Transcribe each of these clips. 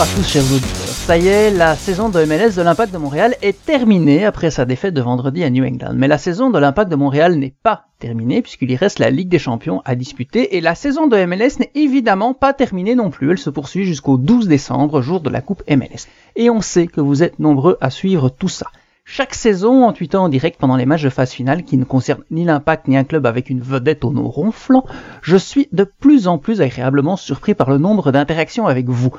À tous. Ça y est, la saison de MLS de l'Impact de Montréal est terminée après sa défaite de vendredi à New England. Mais la saison de l'Impact de Montréal n'est pas terminée puisqu'il y reste la Ligue des Champions à disputer et la saison de MLS n'est évidemment pas terminée non plus. Elle se poursuit jusqu'au 12 décembre, jour de la Coupe MLS. Et on sait que vous êtes nombreux à suivre tout ça. Chaque saison, en tweetant en direct pendant les matchs de phase finale qui ne concernent ni l'impact ni un club avec une vedette au nom ronflant, je suis de plus en plus agréablement surpris par le nombre d'interactions avec vous.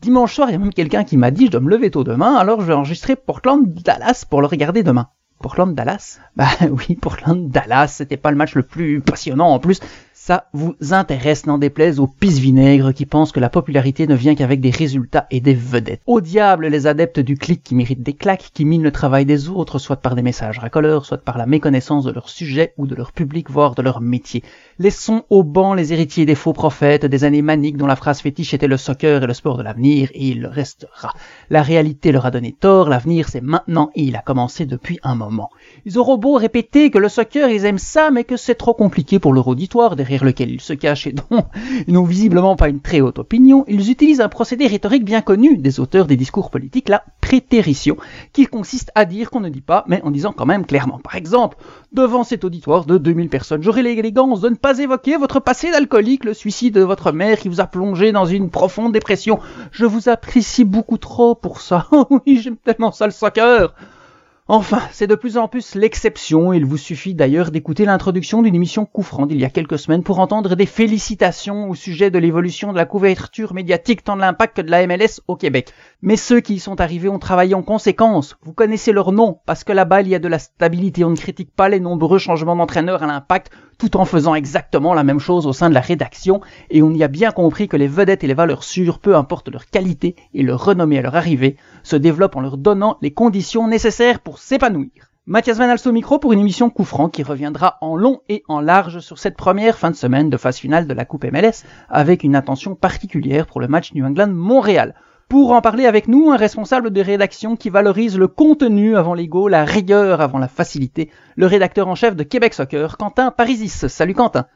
Dimanche soir, il y a même quelqu'un qui m'a dit je dois me lever tôt demain, alors je vais enregistrer Portland-Dallas pour le regarder demain. Portland-Dallas Bah oui, Portland-Dallas, c'était pas le match le plus passionnant en plus, ça vous intéresse, n'en déplaise aux pisse vinaigres qui pensent que la popularité ne vient qu'avec des résultats et des vedettes. Au diable les adeptes du clic qui méritent des claques, qui minent le travail des autres, soit par des messages racoleurs, soit par la méconnaissance de leur sujet ou de leur public, voire de leur métier. Laissons au banc les héritiers des faux prophètes, des années maniques dont la phrase fétiche était le soccer et le sport de l'avenir, et il restera. La réalité leur a donné tort, l'avenir c'est maintenant et il a commencé depuis un moment. Ils auront beau répéter que le soccer ils aiment ça, mais que c'est trop compliqué pour leur auditoire derrière lequel ils se cachent et dont ils n'ont visiblement pas une très haute opinion, ils utilisent un procédé rhétorique bien connu des auteurs des discours politiques, la prétérition, qui consiste à dire qu'on ne dit pas, mais en disant quand même clairement. Par exemple, devant cet auditoire de 2000 personnes, j'aurai l'élégance de ne pas évoquer votre passé d'alcoolique, le suicide de votre mère qui vous a plongé dans une profonde dépression. Je vous apprécie beaucoup trop pour ça. oui, j'aime tellement ça le soccer. Enfin, c'est de plus en plus l'exception. Il vous suffit d'ailleurs d'écouter l'introduction d'une émission Coufrand d'il y a quelques semaines pour entendre des félicitations au sujet de l'évolution de la couverture médiatique tant de l'impact que de la MLS au Québec. Mais ceux qui y sont arrivés ont travaillé en conséquence. Vous connaissez leur nom, parce que là-bas il y a de la stabilité. On ne critique pas les nombreux changements d'entraîneur à l'impact tout en faisant exactement la même chose au sein de la rédaction, et on y a bien compris que les vedettes et les valeurs sûres, peu importe leur qualité et leur renommée à leur arrivée, se développent en leur donnant les conditions nécessaires pour s'épanouir. Mathias Van Alst au micro pour une émission coup franc qui reviendra en long et en large sur cette première fin de semaine de phase finale de la Coupe MLS avec une attention particulière pour le match New England-Montréal. Pour en parler avec nous, un responsable de rédaction qui valorise le contenu avant l'ego, la rigueur avant la facilité, le rédacteur en chef de Québec Soccer, Quentin Parisis. Salut Quentin.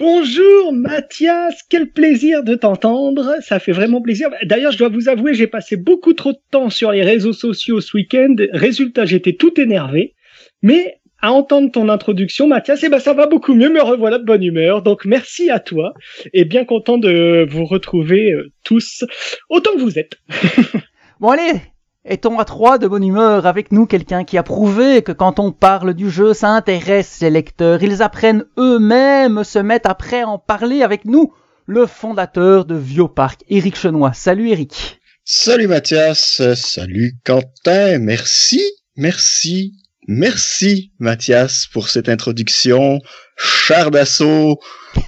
Bonjour Mathias, quel plaisir de t'entendre, ça fait vraiment plaisir. D'ailleurs, je dois vous avouer, j'ai passé beaucoup trop de temps sur les réseaux sociaux ce week-end. Résultat, j'étais tout énervé. Mais à entendre ton introduction, Mathias, eh ben ça va beaucoup mieux, me revoilà de bonne humeur. Donc merci à toi et bien content de vous retrouver euh, tous autant que vous êtes. bon allez, est-on à trois de bonne humeur avec nous quelqu'un qui a prouvé que quand on parle du jeu, ça intéresse les lecteurs? Ils apprennent eux-mêmes, se mettent après à en parler avec nous. Le fondateur de Viopark, Eric Chenois. Salut Eric. Salut Mathias, salut Quentin, merci, merci Merci Mathias pour cette introduction. Char d'assaut,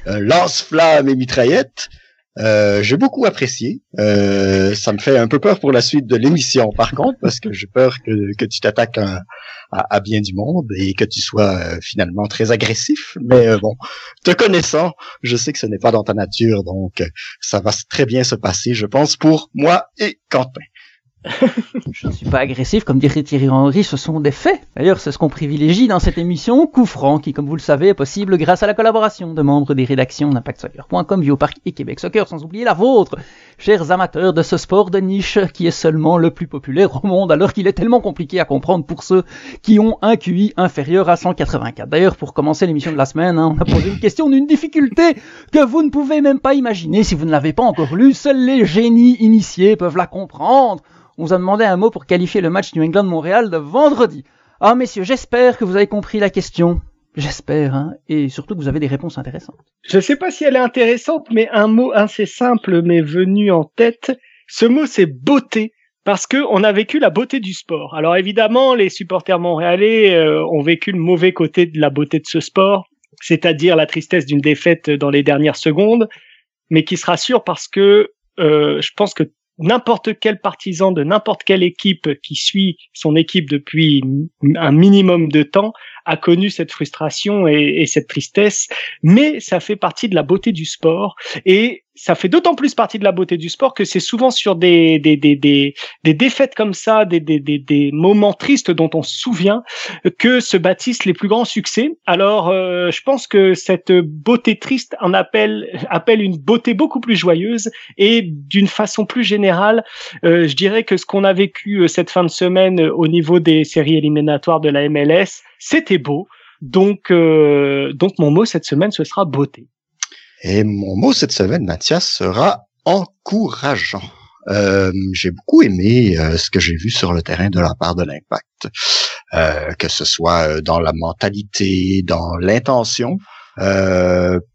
euh, lance-flamme et mitraillette. Euh, j'ai beaucoup apprécié. Euh, ça me fait un peu peur pour la suite de l'émission, par contre, parce que j'ai peur que, que tu t'attaques à, à, bien du monde et que tu sois euh, finalement très agressif. Mais euh, bon, te connaissant, je sais que ce n'est pas dans ta nature, donc ça va très bien se passer, je pense, pour moi et Quentin. je ne suis pas agressif, comme dirait Thierry Henry, ce sont des faits. D'ailleurs, c'est ce qu'on privilégie dans cette émission, coup franc, qui, comme vous le savez, est possible grâce à la collaboration de membres des rédactions d'ImpactSoccer.com, Biopark et Québec Soccer, sans oublier la vôtre, chers amateurs de ce sport de niche qui est seulement le plus populaire au monde, alors qu'il est tellement compliqué à comprendre pour ceux qui ont un QI inférieur à 184. D'ailleurs, pour commencer l'émission de la semaine, hein, on a posé une question d'une difficulté que vous ne pouvez même pas imaginer si vous ne l'avez pas encore lu. Seuls les génies initiés peuvent la comprendre on vous a demandé un mot pour qualifier le match New England-Montréal de vendredi. Ah messieurs, j'espère que vous avez compris la question. J'espère, hein, et surtout que vous avez des réponses intéressantes. Je ne sais pas si elle est intéressante, mais un mot assez simple m'est venu en tête. Ce mot, c'est beauté, parce que on a vécu la beauté du sport. Alors évidemment, les supporters montréalais euh, ont vécu le mauvais côté de la beauté de ce sport, c'est-à-dire la tristesse d'une défaite dans les dernières secondes, mais qui se rassure parce que euh, je pense que n'importe quel partisan de n'importe quelle équipe qui suit son équipe depuis un minimum de temps a connu cette frustration et, et cette tristesse, mais ça fait partie de la beauté du sport et ça fait d'autant plus partie de la beauté du sport que c'est souvent sur des, des, des, des, des défaites comme ça, des, des, des, moments tristes dont on se souvient, que se bâtissent les plus grands succès. Alors, euh, je pense que cette beauté triste en appelle, appelle une beauté beaucoup plus joyeuse et d'une façon plus générale, euh, je dirais que ce qu'on a vécu euh, cette fin de semaine au niveau des séries éliminatoires de la MLS, c'était beau. Donc, donc mon mot cette semaine, ce sera beauté. Et mon mot cette semaine, Mathias, sera encourageant. Euh, j'ai beaucoup aimé euh, ce que j'ai vu sur le terrain de la part de l'impact, euh, que ce soit euh, dans la mentalité, dans l'intention,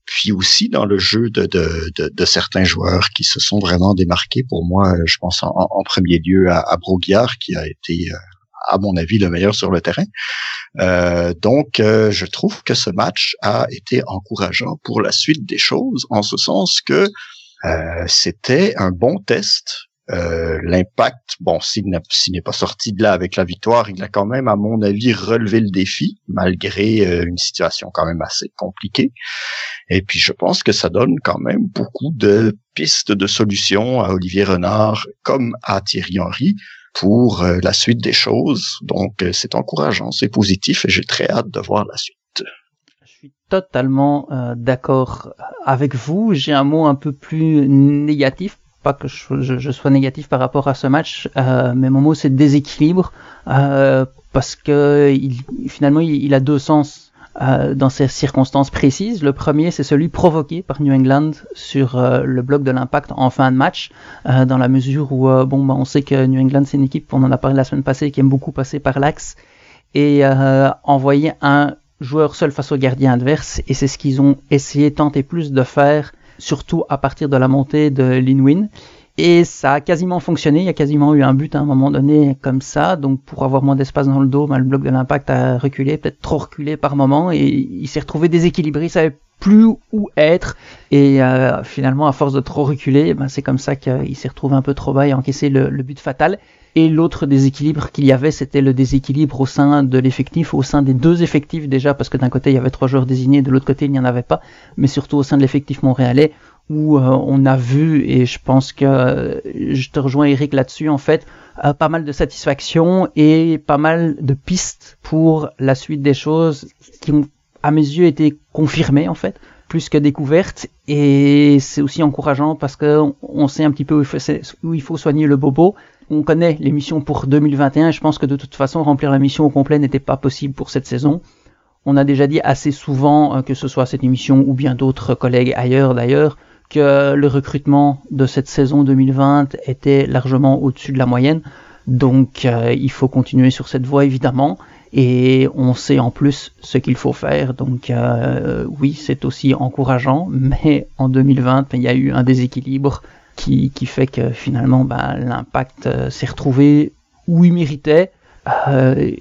puis aussi dans le jeu de, de, de, de, certains joueurs qui se sont vraiment démarqués. Pour moi, je pense en, en premier lieu à, à Broguiard, qui a été à mon avis, le meilleur sur le terrain. Euh, donc, euh, je trouve que ce match a été encourageant pour la suite des choses, en ce sens que euh, c'était un bon test. L'impact, bon, s'il n'est pas sorti de là avec la victoire, il a quand même, à mon avis, relevé le défi, malgré une situation quand même assez compliquée. Et puis, je pense que ça donne quand même beaucoup de pistes de solutions à Olivier Renard comme à Thierry Henry pour euh, la suite des choses. Donc, euh, c'est encourageant, c'est positif et j'ai très hâte de voir la suite. Je suis totalement euh, d'accord avec vous. J'ai un mot un peu plus négatif. Pas que je, sois négatif par rapport à ce match, mais mon mot c'est déséquilibre parce que finalement il, a deux sens euh, dans ces circonstances précises. Le premier, c'est celui provoqué par New England sur euh, le bloc de l'impact en fin de match, euh, dans la mesure où, bon, bah, on sait que New England, c'est une équipe, on en a parlé la semaine passée, qui aime beaucoup passer par l'axe et envoyer un joueur seul face au gardien adverse. Et c'est ce qu'ils ont essayé, tenter plus de faire, surtout à partir de la montée de Linwin. Et ça a quasiment fonctionné, il y a quasiment eu un but à un moment donné comme ça, donc pour avoir moins d'espace dans le dos, ben, le bloc de l'impact a reculé, peut-être trop reculé par moment, et il s'est retrouvé déséquilibré, il savait plus où être, et euh, finalement à force de trop reculer, ben, c'est comme ça qu'il s'est retrouvé un peu trop bas et encaissé le, le but fatal. Et l'autre déséquilibre qu'il y avait, c'était le déséquilibre au sein de l'effectif, au sein des deux effectifs déjà, parce que d'un côté il y avait trois joueurs désignés, de l'autre côté il n'y en avait pas, mais surtout au sein de l'effectif montréalais, où euh, on a vu, et je pense que euh, je te rejoins Eric là-dessus, en fait, euh, pas mal de satisfaction et pas mal de pistes pour la suite des choses qui ont, à mes yeux, été confirmées, en fait, plus que découvertes. Et c'est aussi encourageant parce que on sait un petit peu où il faut, soigner le bobo. On connaît les missions pour 2021 et je pense que de toute façon, remplir la mission au complet n'était pas possible pour cette saison. On a déjà dit assez souvent, que ce soit cette émission ou bien d'autres collègues ailleurs d'ailleurs, que le recrutement de cette saison 2020 était largement au-dessus de la moyenne. Donc euh, il faut continuer sur cette voie évidemment. Et on sait en plus ce qu'il faut faire. Donc euh, oui, c'est aussi encourageant. Mais en 2020, il y a eu un déséquilibre qui, fait que finalement bah, l'impact euh, s'est retrouvé où il méritait.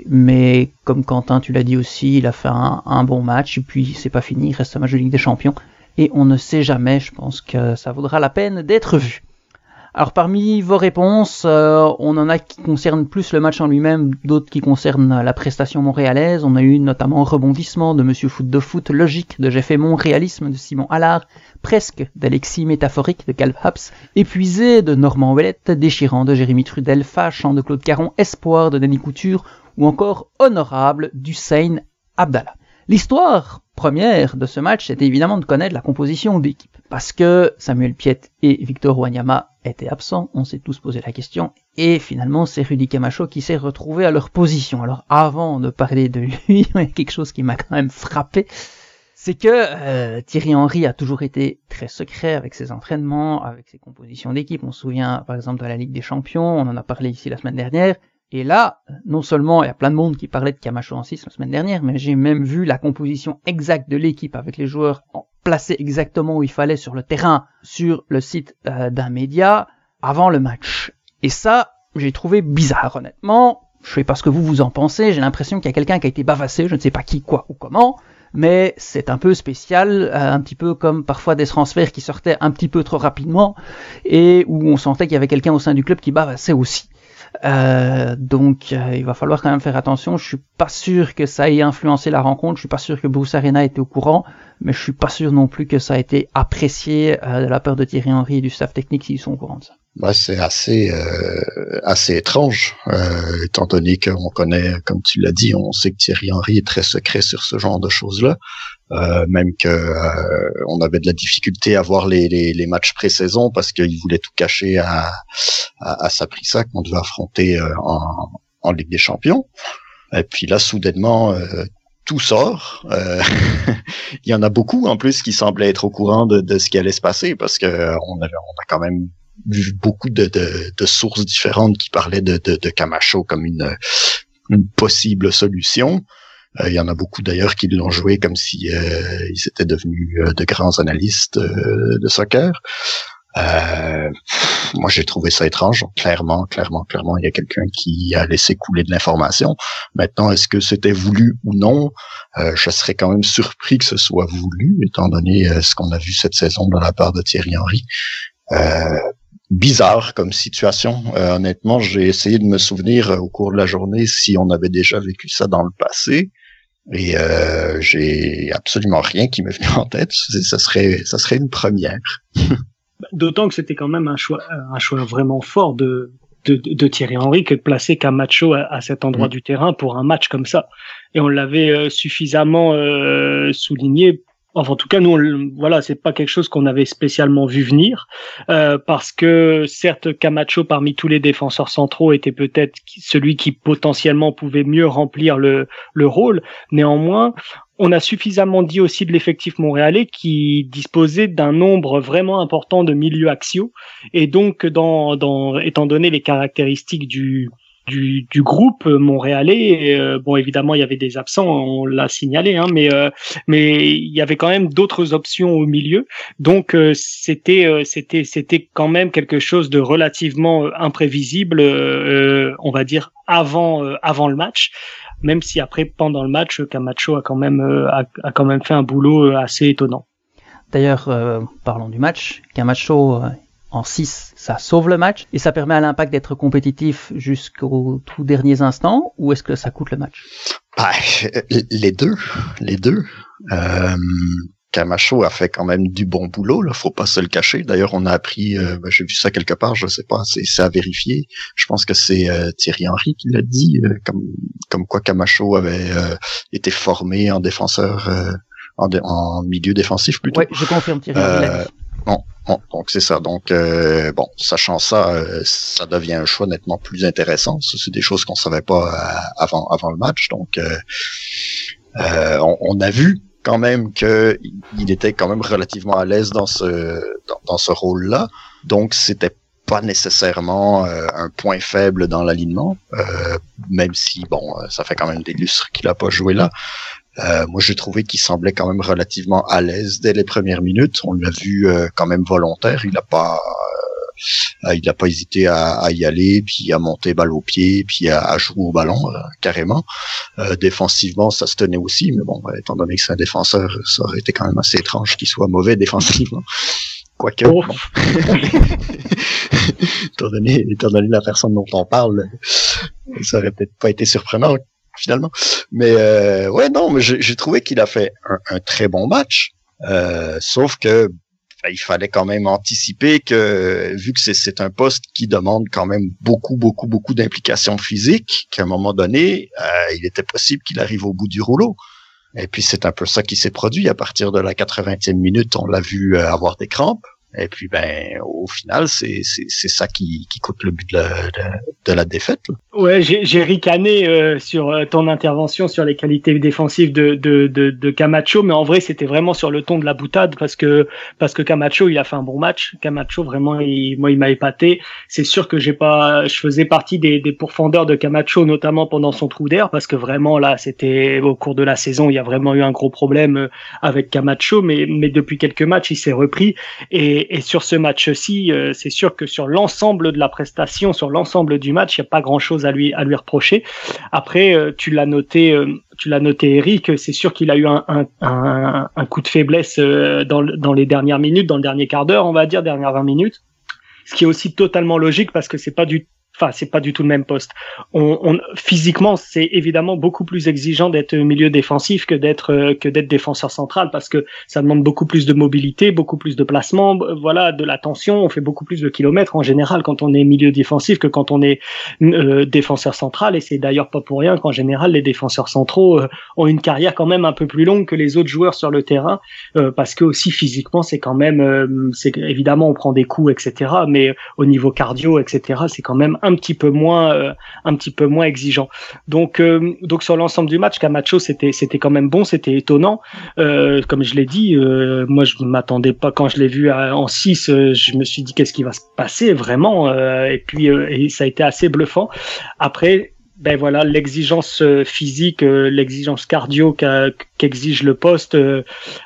mais comme Quentin, tu l'as dit aussi, il a fait un, un bon match. Et puis c'est pas fini, il reste un match de Ligue des Champions et on ne sait jamais, je pense que ça vaudra la peine d'être vu. Alors parmi vos réponses, euh, on en a qui concernent plus le match en lui-même, d'autres qui concernent la prestation montréalaise. On a eu notamment rebondissement de Monsieur Foot de Foot, logique de J'ai fait mon réalisme de Simon Allard, presque d'Alexis métaphorique de Calv Haps, épuisé de Normand Ouellette, déchirant de Jérémy Trudel, fâchant de Claude Caron, espoir de Denis Couture ou encore honorable d'Hussein Abdallah. L'histoire première de ce match, c'était évidemment de connaître la composition d'équipe. Parce que Samuel Piet et Victor Wanyama étaient absents, on s'est tous posé la question, et finalement c'est Rudy Camacho qui s'est retrouvé à leur position. Alors avant de parler de lui, il y a quelque chose qui m'a quand même frappé, c'est que euh, Thierry Henry a toujours été très secret avec ses entraînements, avec ses compositions d'équipe. On se souvient par exemple de la Ligue des Champions, on en a parlé ici la semaine dernière. Et là, non seulement il y a plein de monde qui parlait de Camacho en 6 la semaine dernière, mais j'ai même vu la composition exacte de l'équipe avec les joueurs placés exactement où il fallait sur le terrain, sur le site euh, d'un média, avant le match. Et ça, j'ai trouvé bizarre, honnêtement. Je sais pas ce que vous vous en pensez, j'ai l'impression qu'il y a quelqu'un qui a été bavassé, je ne sais pas qui, quoi ou comment, mais c'est un peu spécial, euh, un petit peu comme parfois des transferts qui sortaient un petit peu trop rapidement, et où on sentait qu'il y avait quelqu'un au sein du club qui bavassait aussi. Euh, donc euh, il va falloir quand même faire attention. Je suis pas sûr que ça ait influencé la rencontre. Je suis pas sûr que Bruce Arena était au courant, mais je suis pas sûr non plus que ça a été apprécié euh, de la part de Thierry Henry et du staff technique s'ils sont au courant de ça. Bah, c'est assez euh, assez étrange, euh, étant donné qu'on connaît, comme tu l'as dit, on sait que Thierry Henry est très secret sur ce genre de choses-là. Euh, même que euh, on avait de la difficulté à voir les, les, les matchs pré-saison parce qu'il voulait tout cacher à, à, à Saprissa qu'on devait affronter euh, en, en Ligue des Champions. Et puis là, soudainement, euh, tout sort. Euh, il y en a beaucoup en plus qui semblaient être au courant de, de ce qui allait se passer parce que on, avait, on a quand même vu beaucoup de, de, de sources différentes qui parlaient de, de, de Camacho comme une, une possible solution. Euh, il y en a beaucoup d'ailleurs qui l'ont joué comme si euh, ils étaient devenus euh, de grands analystes de soccer. moi, j'ai trouvé ça étrange. Clairement, clairement, clairement, il y a quelqu'un qui a laissé couler de l'information. Maintenant, est-ce que c'était voulu ou non? Je serais quand même surpris que ce soit voulu, étant donné ce qu'on a vu cette saison de la part de Thierry Henry. Bizarre comme situation. honnêtement, j'ai essayé de me souvenir au cours de la journée si on avait déjà vécu ça dans le passé. Et euh, j'ai absolument rien qui m'est venu en tête. Ça serait, ça serait une première. D'autant que c'était quand même un choix, un choix vraiment fort de, de, de Thierry Henry que de placer Camacho à, à cet endroit mm. du terrain pour un match comme ça. Et on l'avait euh, suffisamment euh, souligné Enfin, en tout cas, nous, voilà, c'est pas quelque chose qu'on avait spécialement vu venir, euh, parce que certes, Camacho, parmi tous les défenseurs centraux, était peut-être celui qui potentiellement pouvait mieux remplir le, le rôle. Néanmoins, on a suffisamment dit aussi de l'effectif montréalais qui disposait d'un nombre vraiment important de milieux axiaux, et donc, dans, étant donné les caractéristiques du du, du groupe montréalais. Euh, bon, évidemment, il y avait des absents, on l'a signalé, hein, mais euh, mais il y avait quand même d'autres options au milieu. Donc euh, c'était c'était c'était quand même quelque chose de relativement imprévisible, on va dire avant avant le match. Même si après pendant le match, Camacho a quand même a, a quand même fait un boulot assez étonnant. D'ailleurs, parlons du match. Camacho en 6, ça sauve le match et ça permet à l'impact d'être compétitif jusqu'aux tout derniers instants ou est-ce que ça coûte le match? Bah, Les deux, les deux. Euh, Camacho a fait quand même du bon boulot, là, faut pas se le cacher. D'ailleurs, on a appris, euh, bah, j'ai vu ça quelque part, je sais pas, c'est à vérifier. Je pense que c'est euh, Thierry Henry qui l'a dit, euh, comme, comme quoi Camacho avait euh, été formé en défenseur, en, en, milieu défensif plutôt. Oui, je confirme Thierry Henry Bon, donc c'est ça. Donc euh, bon, sachant ça, euh, ça devient un choix nettement plus intéressant. C'est des choses qu'on savait pas euh, avant avant le match. Donc on, a vu quand même que il était quand même relativement à l'aise dans ce dans ce rôle-là. Donc c'était pas nécessairement un point faible dans l'alignement, même si bon, ça fait quand même des lustres qu'il a pas joué là. Euh, moi, j'ai trouvé qu'il semblait quand même relativement à l'aise dès les premières minutes. On l'a vu euh, quand même volontaire. Il n'a pas, euh, il n'a pas hésité à, à, y aller, puis à monter balle au pied, puis à, à jouer au ballon carrément. défensivement, ça se tenait aussi, mais bon, étant donné que c'est un défenseur, ça aurait été quand même assez étrange qu'il soit mauvais défensivement. Quoique, oh. étant, donné, étant donné la personne dont on parle, ça aurait peut-être pas été surprenant finalement. Mais euh, ouais, non, mais j'ai trouvé qu'il a fait un, très bon match. Euh, sauf que ben, il fallait quand même anticiper que vu que c'est un poste qui demande quand même beaucoup, beaucoup, beaucoup d'implication physique, qu'à un moment donné, euh, il était possible qu'il arrive au bout du rouleau. Et puis c'est un peu ça qui s'est produit à partir de la 80e minute. On l'a vu euh, avoir des crampes. Et puis, ben, au final, c'est ça qui, qui coûte le but de la, de, la défaite. Ouais, j'ai ricané euh, sur euh, ton intervention sur les qualités défensives de, de, de, de Camacho, mais en vrai, c'était vraiment sur le ton de la boutade parce que parce que Camacho, il a fait un bon match. Camacho, vraiment, il, moi, il m'a épaté. C'est sûr que j'ai pas, je faisais partie des, des pourfendeurs de Camacho, notamment pendant son trou d'air, parce que vraiment là, c'était au cours de la saison, il y a vraiment eu un gros problème euh, avec Camacho, mais mais depuis quelques matchs, il s'est repris et et, sur ce match-ci, euh, c'est sûr que sur l'ensemble de la prestation, sur l'ensemble du match, il n'y a pas grand-chose à lui à lui reprocher. Après, euh, tu l'as noté, euh, tu l'as noté, Eric. C'est sûr qu'il a eu un, un, un, coup de faiblesse dans, dans les dernières minutes, dans le dernier quart d'heure, on va dire, dernières 20 minutes. Ce qui est aussi totalement logique parce que c'est pas du Enfin, c'est pas du tout le même poste. On, on physiquement, c'est évidemment beaucoup plus exigeant d'être milieu défensif que d'être euh, que d'être défenseur central parce que ça demande beaucoup plus de mobilité, beaucoup plus de placement, voilà, de l'attention. On fait beaucoup plus de kilomètres en général quand on est milieu défensif que quand on est euh, défenseur central. Et c'est d'ailleurs pas pour rien qu'en général les défenseurs centraux euh, ont une carrière quand même un peu plus longue que les autres joueurs sur le terrain parce que aussi physiquement c'est quand même, c'est évidemment on prend des coups etc. Mais au niveau cardio etc. C'est quand même un petit peu moins euh, un petit peu moins exigeant. Donc euh, donc sur l'ensemble du match, Camacho c'était c'était quand même bon, c'était étonnant. Euh, comme je l'ai dit, moi je m'attendais pas quand je l'ai vu en 6, je me suis dit qu'est-ce qui va se passer vraiment et puis et ça a été assez bluffant. Après ben voilà, l'exigence physique, l'exigence cardio qu'exige le poste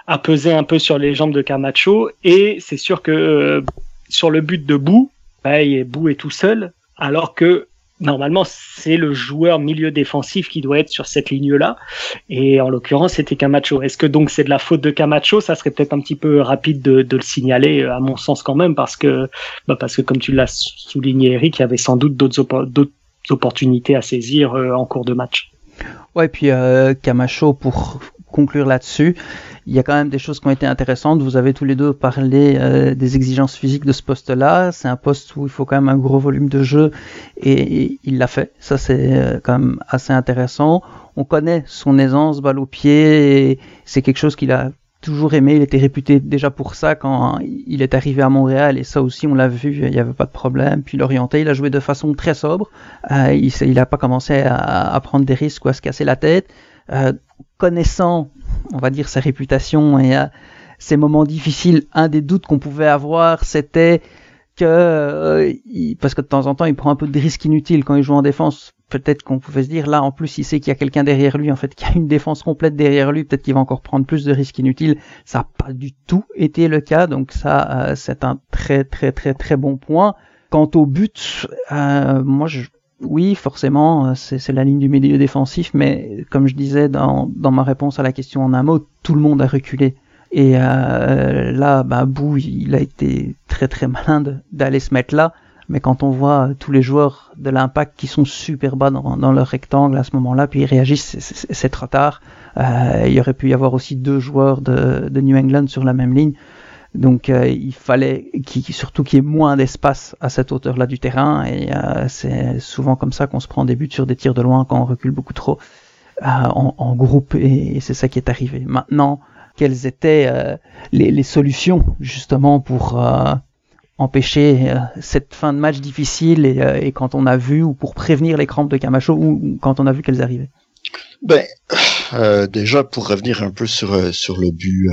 a pesé un peu sur les jambes de Camacho. Et c'est sûr que sur le but de Bou, ben, Bou est tout seul alors que normalement c'est le joueur milieu défensif qui doit être sur cette ligne-là. Et en l'occurrence, c'était Camacho. Est-ce que donc c'est de la faute de Camacho? Ça serait peut-être un petit peu rapide de, le signaler, à mon sens quand même, parce que bah parce que comme tu l'as souligné, Eric, il y avait sans doute d'autres opportunités à saisir euh, en cours de match. Ouais, et puis euh, Camacho pour conclure là-dessus il y a quand même des choses qui ont été intéressantes. Vous avez tous les deux parlé euh, des exigences physiques de ce poste-là. C'est un poste où il faut quand même un gros volume de jeu et, il l'a fait. Ça, c'est euh, quand même assez intéressant. On connaît son aisance, balle au pied, c'est quelque chose qu'il a toujours aimé. Il était réputé déjà pour ça quand il est arrivé à Montréal et ça aussi on l'a vu, il n'y avait pas de problème. Puis l'orienté, il a joué de façon très sobre. Euh, il n'a pas commencé à, prendre des risques ou à se casser la tête. Connaissant, on va dire, sa réputation et à ces moments difficiles, un des doutes qu'on pouvait avoir, c'était que, euh, parce que de temps en temps, il prend un peu de risques inutiles quand il joue en défense. Peut-être qu'on pouvait se dire, là, en plus, il sait qu'il y a quelqu'un derrière lui, en fait, qu'il y a une défense complète derrière lui, peut-être qu'il va encore prendre plus de risques inutiles. Ça n'a pas du tout été le cas, donc ça, euh, c'est un très, très, très, très bon point. Quant au but, euh, moi, je, oui, forcément, euh, c'est la ligne du milieu défensif, mais comme je disais dans, ma réponse à la question en un mot, tout le monde a reculé. Et euh, là, bah, Bou, il a été très très malin d'aller se mettre là. Mais quand on voit tous les joueurs de l'impact qui sont super bas dans, dans leur rectangle à ce moment-là, puis ils réagissent, c'est trop tard. Euh, il aurait pu y avoir aussi deux joueurs de New England sur la même ligne. Donc euh, il fallait surtout qu'il y ait moins d'espace à cette hauteur-là du terrain. Et euh, c'est souvent comme ça qu'on se prend des buts sur des tirs de loin quand on recule beaucoup trop euh, en, groupe. Et, c'est ça qui est arrivé. Maintenant, quelles étaient les, les, solutions justement pour empêcher cette fin de match difficile et, et, quand on a vu ou pour prévenir les crampes de Camacho ou, quand on a vu qu'elles arrivaient? Ben, déjà pour revenir un peu sur sur le but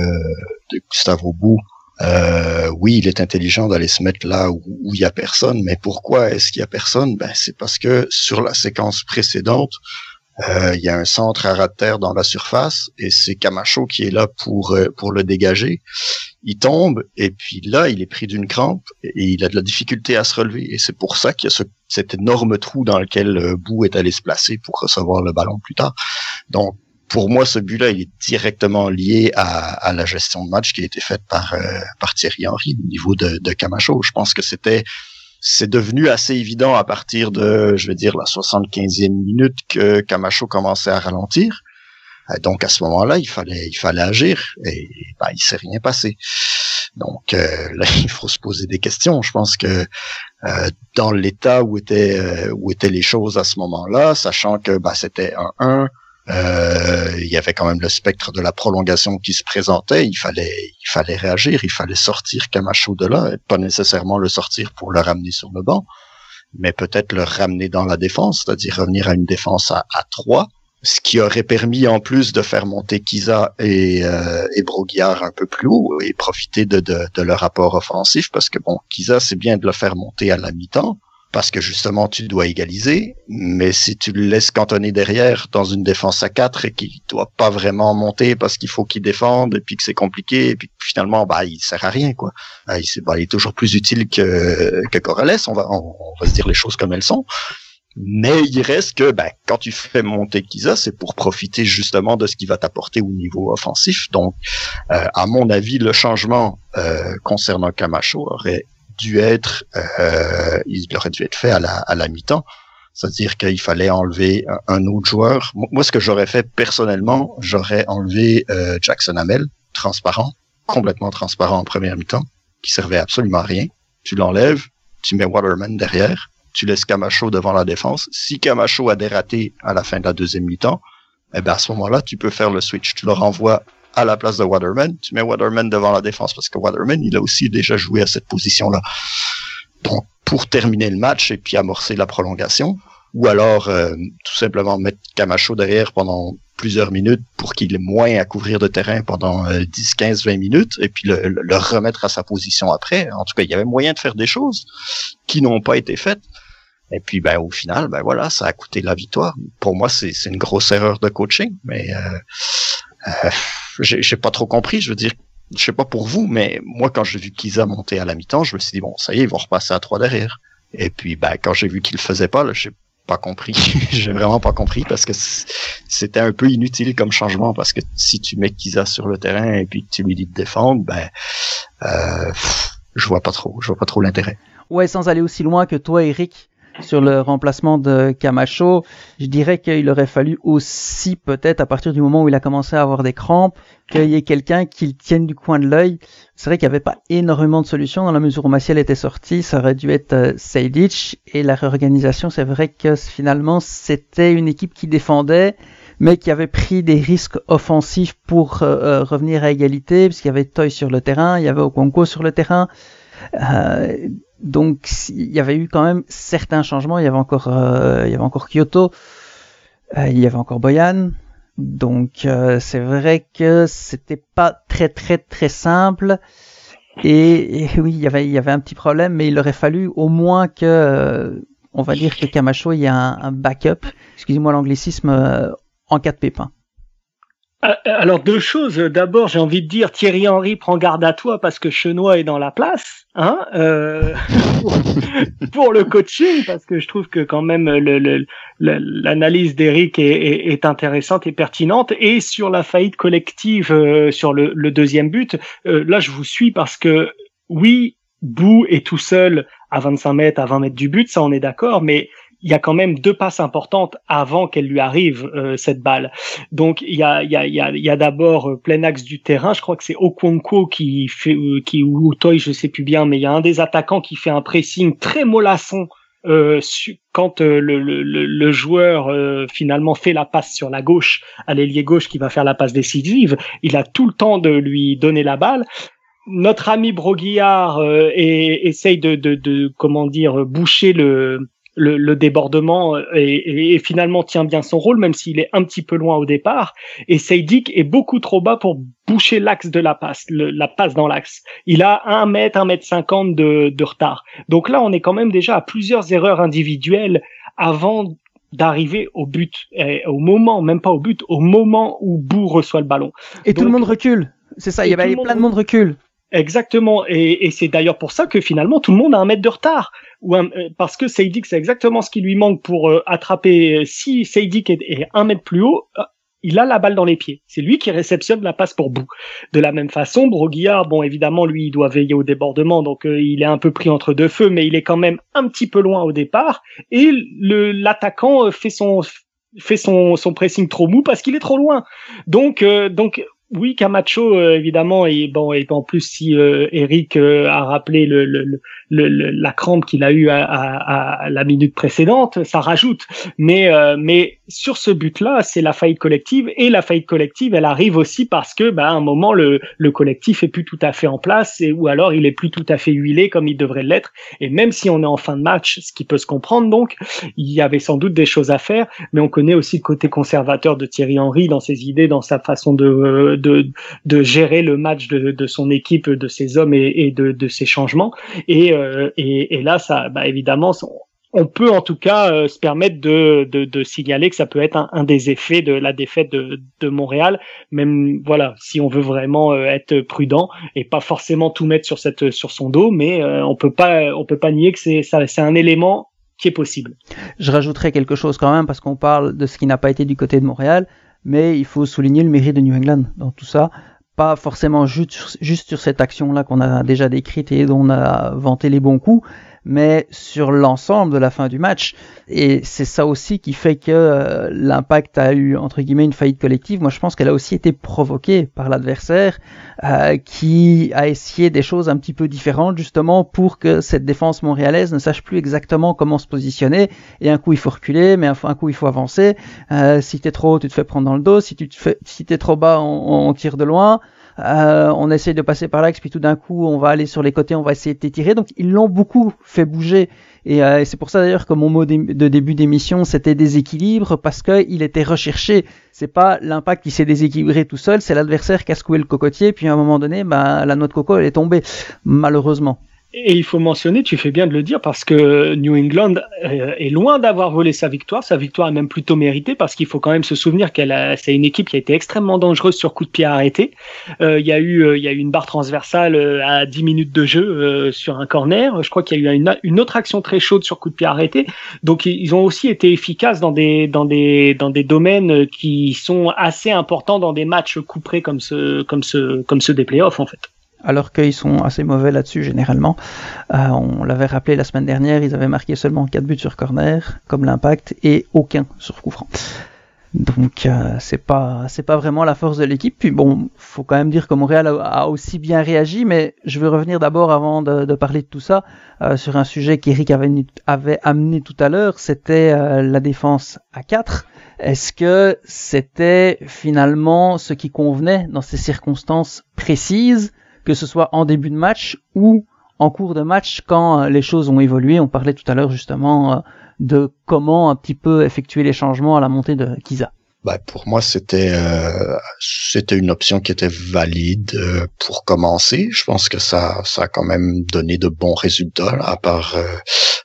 de Gustavo Bou, euh, oui, il est intelligent d'aller se mettre là où il y a personne, mais pourquoi est-ce qu'il y a personne? Ben c'est parce que sur la séquence précédente, euh, il y a un centre à ras dans la surface et c'est Camacho qui est là pour euh, pour le dégager. Il tombe et puis là, il est pris d'une crampe et il a de la difficulté à se relever et c'est pour ça qu'il y a ce, cet énorme trou dans lequel euh, Bou est allé se placer pour recevoir le ballon plus tard. Donc pour moi, ce but-là, il est directement lié à, la gestion de match qui a été faite par, euh, par Thierry Henry au niveau de, de Camacho. Je pense que c'était c'est devenu assez évident à partir de, je vais dire, la 75e minute que Camacho commençait à ralentir. Euh, donc à ce moment-là, il fallait, il fallait agir et ben, il s'est rien passé. Donc euh, là, il faut se poser des questions. Je pense que dans l'état où étaient où étaient les choses à ce moment-là, sachant que bah, c'était un 1 euh, il y avait quand même le spectre de la prolongation qui se présentait. Il fallait, il fallait réagir, il fallait sortir Camacho de là, et pas nécessairement le sortir pour le ramener sur le banc, mais peut-être le ramener dans la défense, c'est-à-dire revenir à une défense à, à 3, ce qui aurait permis en plus de faire monter Kiza et, euh, et Broguiard un peu plus haut et profiter de, de, de leur rapport offensif, parce que bon, Kiza, c'est bien de le faire monter à la mi-temps, parce que justement tu dois égaliser, mais si tu le laisses cantonner derrière dans une défense à 4 et qu'il doit pas vraiment monter parce qu'il faut qu'il défende et puis que c'est compliqué et puis finalement bah il sert à rien quoi. Bah, il, bah, il est toujours plus utile que que Corrales, on va on, va se dire les choses comme elles sont. Mais il reste que ben, quand tu fais monter Kiza, c'est pour profiter justement de ce qui va t'apporter au niveau offensif. Donc, euh, à mon avis, le changement euh, concernant Camacho aurait dû être, euh, il aurait dû être fait à la, à la mi-temps. C'est-à-dire qu'il fallait enlever un, autre joueur. Moi, ce que j'aurais fait personnellement, j'aurais enlevé euh, Jackson Hamel, transparent, complètement transparent en première mi-temps, qui servait absolument à rien. Tu l'enlèves, tu mets Waterman derrière, tu laisses Camacho devant la défense. Si Camacho a dératé à la fin de la deuxième mi-temps, eh ben à ce moment-là, tu peux faire le switch. Tu le renvoies à la place de Waterman, tu mets Waterman devant la défense parce que Waterman, il a aussi déjà joué à cette position-là. Donc, pour terminer le match et puis amorcer la prolongation, ou alors euh, tout simplement mettre Camacho derrière pendant plusieurs minutes pour qu'il ait moins à couvrir de terrain pendant 10, 15, 20 minutes et puis le, le, remettre à sa position après. En tout cas, il y avait moyen de faire des choses qui n'ont pas été faites. Et puis, ben, au final, ben voilà, ça a coûté la victoire. Pour moi, c'est une grosse erreur de coaching, mais euh, euh, j'ai pas trop compris. Je veux dire, je sais pas pour vous, mais moi, quand j'ai vu Kiza monter à la mi-temps, je me suis dit bon, ça y est, ils vont repasser à trois derrière. Et puis, ben, quand j'ai vu qu'il le faisait pas, j'ai pas compris. j'ai vraiment pas compris parce que c'était un peu inutile comme changement parce que si tu mets Kiza sur le terrain et puis que tu lui dis de défendre, ben, euh, je vois pas trop, je vois pas trop l'intérêt. Ouais, sans aller aussi loin que toi, Eric, sur le remplacement de Camacho, je dirais qu'il aurait fallu aussi peut-être à partir du moment où il a commencé à avoir des crampes, qu'il y ait quelqu'un qui le tienne du coin de l'œil. C'est vrai qu'il n'y avait pas énormément de solutions dans la mesure où Maciel était sorti, ça aurait dû être euh, et la réorganisation, c'est vrai que finalement c'était une équipe qui défendait mais qui avait pris des risques offensifs pour euh, euh, revenir à égalité, puisqu'il y avait Toy sur le terrain, il y avait Okonko sur le terrain. Donc il y avait eu quand même certains changements. Il y avait encore, euh, Kyoto, euh, il y avait encore Boyan. Donc euh, c'est vrai que c'était pas très très très simple. Et, oui, il y avait un petit problème, mais il aurait fallu au moins que, on va dire que Camacho il y a un backup. Excusez-moi l'anglicisme en cas de pépin. Euh, alors deux choses. D'abord, j'ai envie de dire Thierry Henry, prends garde à toi parce que Chenois est dans la place, hein, euh, pour, le coaching, parce que je trouve que quand même l'analyse d'Eric est, intéressante et pertinente. Et sur la faillite collective, euh, sur le, deuxième but, là je vous suis parce que oui, Bou est tout seul à 25 mètres, à 20 mètres du but, ça on est d'accord, mais il y a quand même deux passes importantes avant qu'elle lui arrive euh, cette balle. Donc il y a y a y a, d'abord euh, plein axe du terrain. Je crois que c'est Okonko qui fait euh, qui ou Toy, je sais plus bien, mais il y a un des attaquants qui fait un pressing très mollasson euh, quand le, le, le, joueur finalement fait la passe sur la gauche à l'ailier gauche qui va faire la passe décisive, il a tout le temps de lui donner la balle notre ami Broguillard essaye de, de, de, comment dire boucher le le, débordement et, finalement tient bien son rôle, même s'il est un petit peu loin au départ. Et Seydik est beaucoup trop bas pour boucher l'axe de la passe, la passe dans l'axe. Il a un mètre, un mètre cinquante de, retard. Donc là, on est quand même déjà à plusieurs erreurs individuelles avant d'arriver au but, au moment, même pas au but, au moment où Bou reçoit le ballon. Et tout le monde recule. C'est ça, il y avait plein de monde recule. Exactement, et, c'est d'ailleurs pour ça que finalement tout le monde a un mètre de retard, ou euh, parce que Seydik c'est exactement ce qui lui manque pour euh, attraper. Si Seydik est, un mètre plus haut, euh, il a la balle dans les pieds. C'est lui qui réceptionne la passe pour bout. De la même façon, Broguillard, bon évidemment lui il doit veiller au débordement, donc il est un peu pris entre deux feux, mais il est quand même un petit peu loin au départ, et l'attaquant fait son fait son, son pressing trop mou parce qu'il est trop loin. Donc donc oui, Camacho, euh, évidemment, et bon, et en plus si euh, Eric euh, a rappelé le, le, le, la crampe qu'il a eu à, à, à, la minute précédente, ça rajoute. Mais mais sur ce but-là, c'est la faillite collective et la faillite collective, elle arrive aussi parce que, bah, à un moment, le, le collectif est plus tout à fait en place et ou alors il est plus tout à fait huilé comme il devrait l'être. Et même si on est en fin de match, ce qui peut se comprendre, donc il y avait sans doute des choses à faire, mais on connaît aussi le côté conservateur de Thierry Henry dans ses idées, dans sa façon de de, de gérer le match de, de son équipe, de ses hommes et, et de, de ses changements. Et, euh, et, là, ça, bah, évidemment, on peut en tout cas euh, se permettre de, signaler que ça peut être un, des effets de la défaite de, Montréal. Même voilà, si on veut vraiment euh, être prudent et pas forcément tout mettre sur cette sur son dos, mais on peut pas on peut pas nier que c'est c'est un élément qui est possible. Je rajouterai quelque chose quand même parce qu'on parle de ce qui n'a pas été du côté de Montréal mais il faut souligner le mérite de New England dans tout ça pas forcément juste sur, juste sur cette action-là qu'on a déjà décrite et dont on a vanté les bons coups, mais sur l'ensemble de la fin du match. Et c'est ça aussi qui fait que euh, l'impact a eu, entre guillemets, une faillite collective. Moi, je pense qu'elle a aussi été provoquée par l'adversaire euh, qui a essayé des choses un petit peu différentes, justement, pour que cette défense montréalaise ne sache plus exactement comment se positionner. Et un coup, il faut reculer, mais un, coup, il faut avancer. Euh, si t'es trop haut, tu te fais prendre dans le dos. Si tu te t'es trop bas, on tire de loin. Euh, on essaye de passer par l'axe, puis tout d'un coup, on va aller sur les côtés, on va essayer de t'étirer. Donc, ils l'ont beaucoup fait bouger. Et, euh, c'est pour ça d'ailleurs que mon mot de début d'émission, c'était déséquilibre, parce qu'il était recherché. C'est pas l'impact qui s'est déséquilibré tout seul, c'est l'adversaire qui a secoué le cocotier, puis à un moment donné, bah, la noix de coco, elle est tombée, malheureusement. Et il faut mentionner, tu fais bien de le dire, parce que New England euh, est loin d'avoir volé sa victoire. Sa victoire est même plutôt méritée, parce qu'il faut quand même se souvenir qu'elle c'est une équipe qui a été extrêmement dangereuse sur coup de pied arrêté. Euh, il y a eu, euh, il y a eu une barre transversale à 10 minutes de jeu sur un corner. Je crois qu'il y a eu une, une, autre action très chaude sur coup de pied arrêté. Donc ils ont aussi été efficaces dans des, dans des, dans des domaines qui sont assez importants dans des matchs couperés comme ce, comme ce, comme ceux des playoffs en fait alors qu'ils sont assez mauvais là-dessus généralement. Euh, on l'avait rappelé la semaine dernière, ils avaient marqué seulement 4 buts sur corner, comme l'impact, et aucun sur coup franc. Donc euh, c'est pas c'est pas vraiment la force de l'équipe. Puis bon, faut quand même dire que Montréal a, aussi bien réagi, mais je veux revenir d'abord avant de, parler de tout ça euh, sur un sujet qu'Eric avait, avait amené tout à l'heure, c'était la défense à 4. Est-ce que c'était finalement ce qui convenait dans ces circonstances précises que ce soit en début de match ou en cours de match quand euh, les choses ont évolué. On parlait tout à l'heure justement euh, de comment un petit peu effectuer les changements à la montée de Kiza. Bah, pour moi, c'était euh, c'était une option qui était valide pour commencer. Je pense que ça ça a quand même donné de bons résultats, à part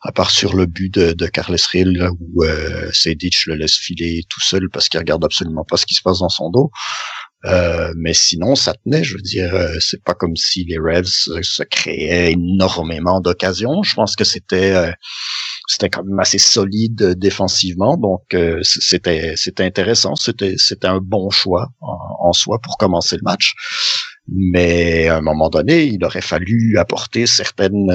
à part sur le but de, de Carles Rill où euh, Sedic le laisse filer tout seul parce qu'il regarde absolument pas ce qui se passe dans son dos. Euh, mais sinon, ça tenait. Je veux dire, euh, c'est pas comme si les Revs se créaient énormément d'occasions. Je pense que c'était euh, c'était quand même assez solide défensivement, donc c'était c'était intéressant. C'était c'était un bon choix en, soi pour commencer le match. Mais à un moment donné, il aurait fallu apporter certaines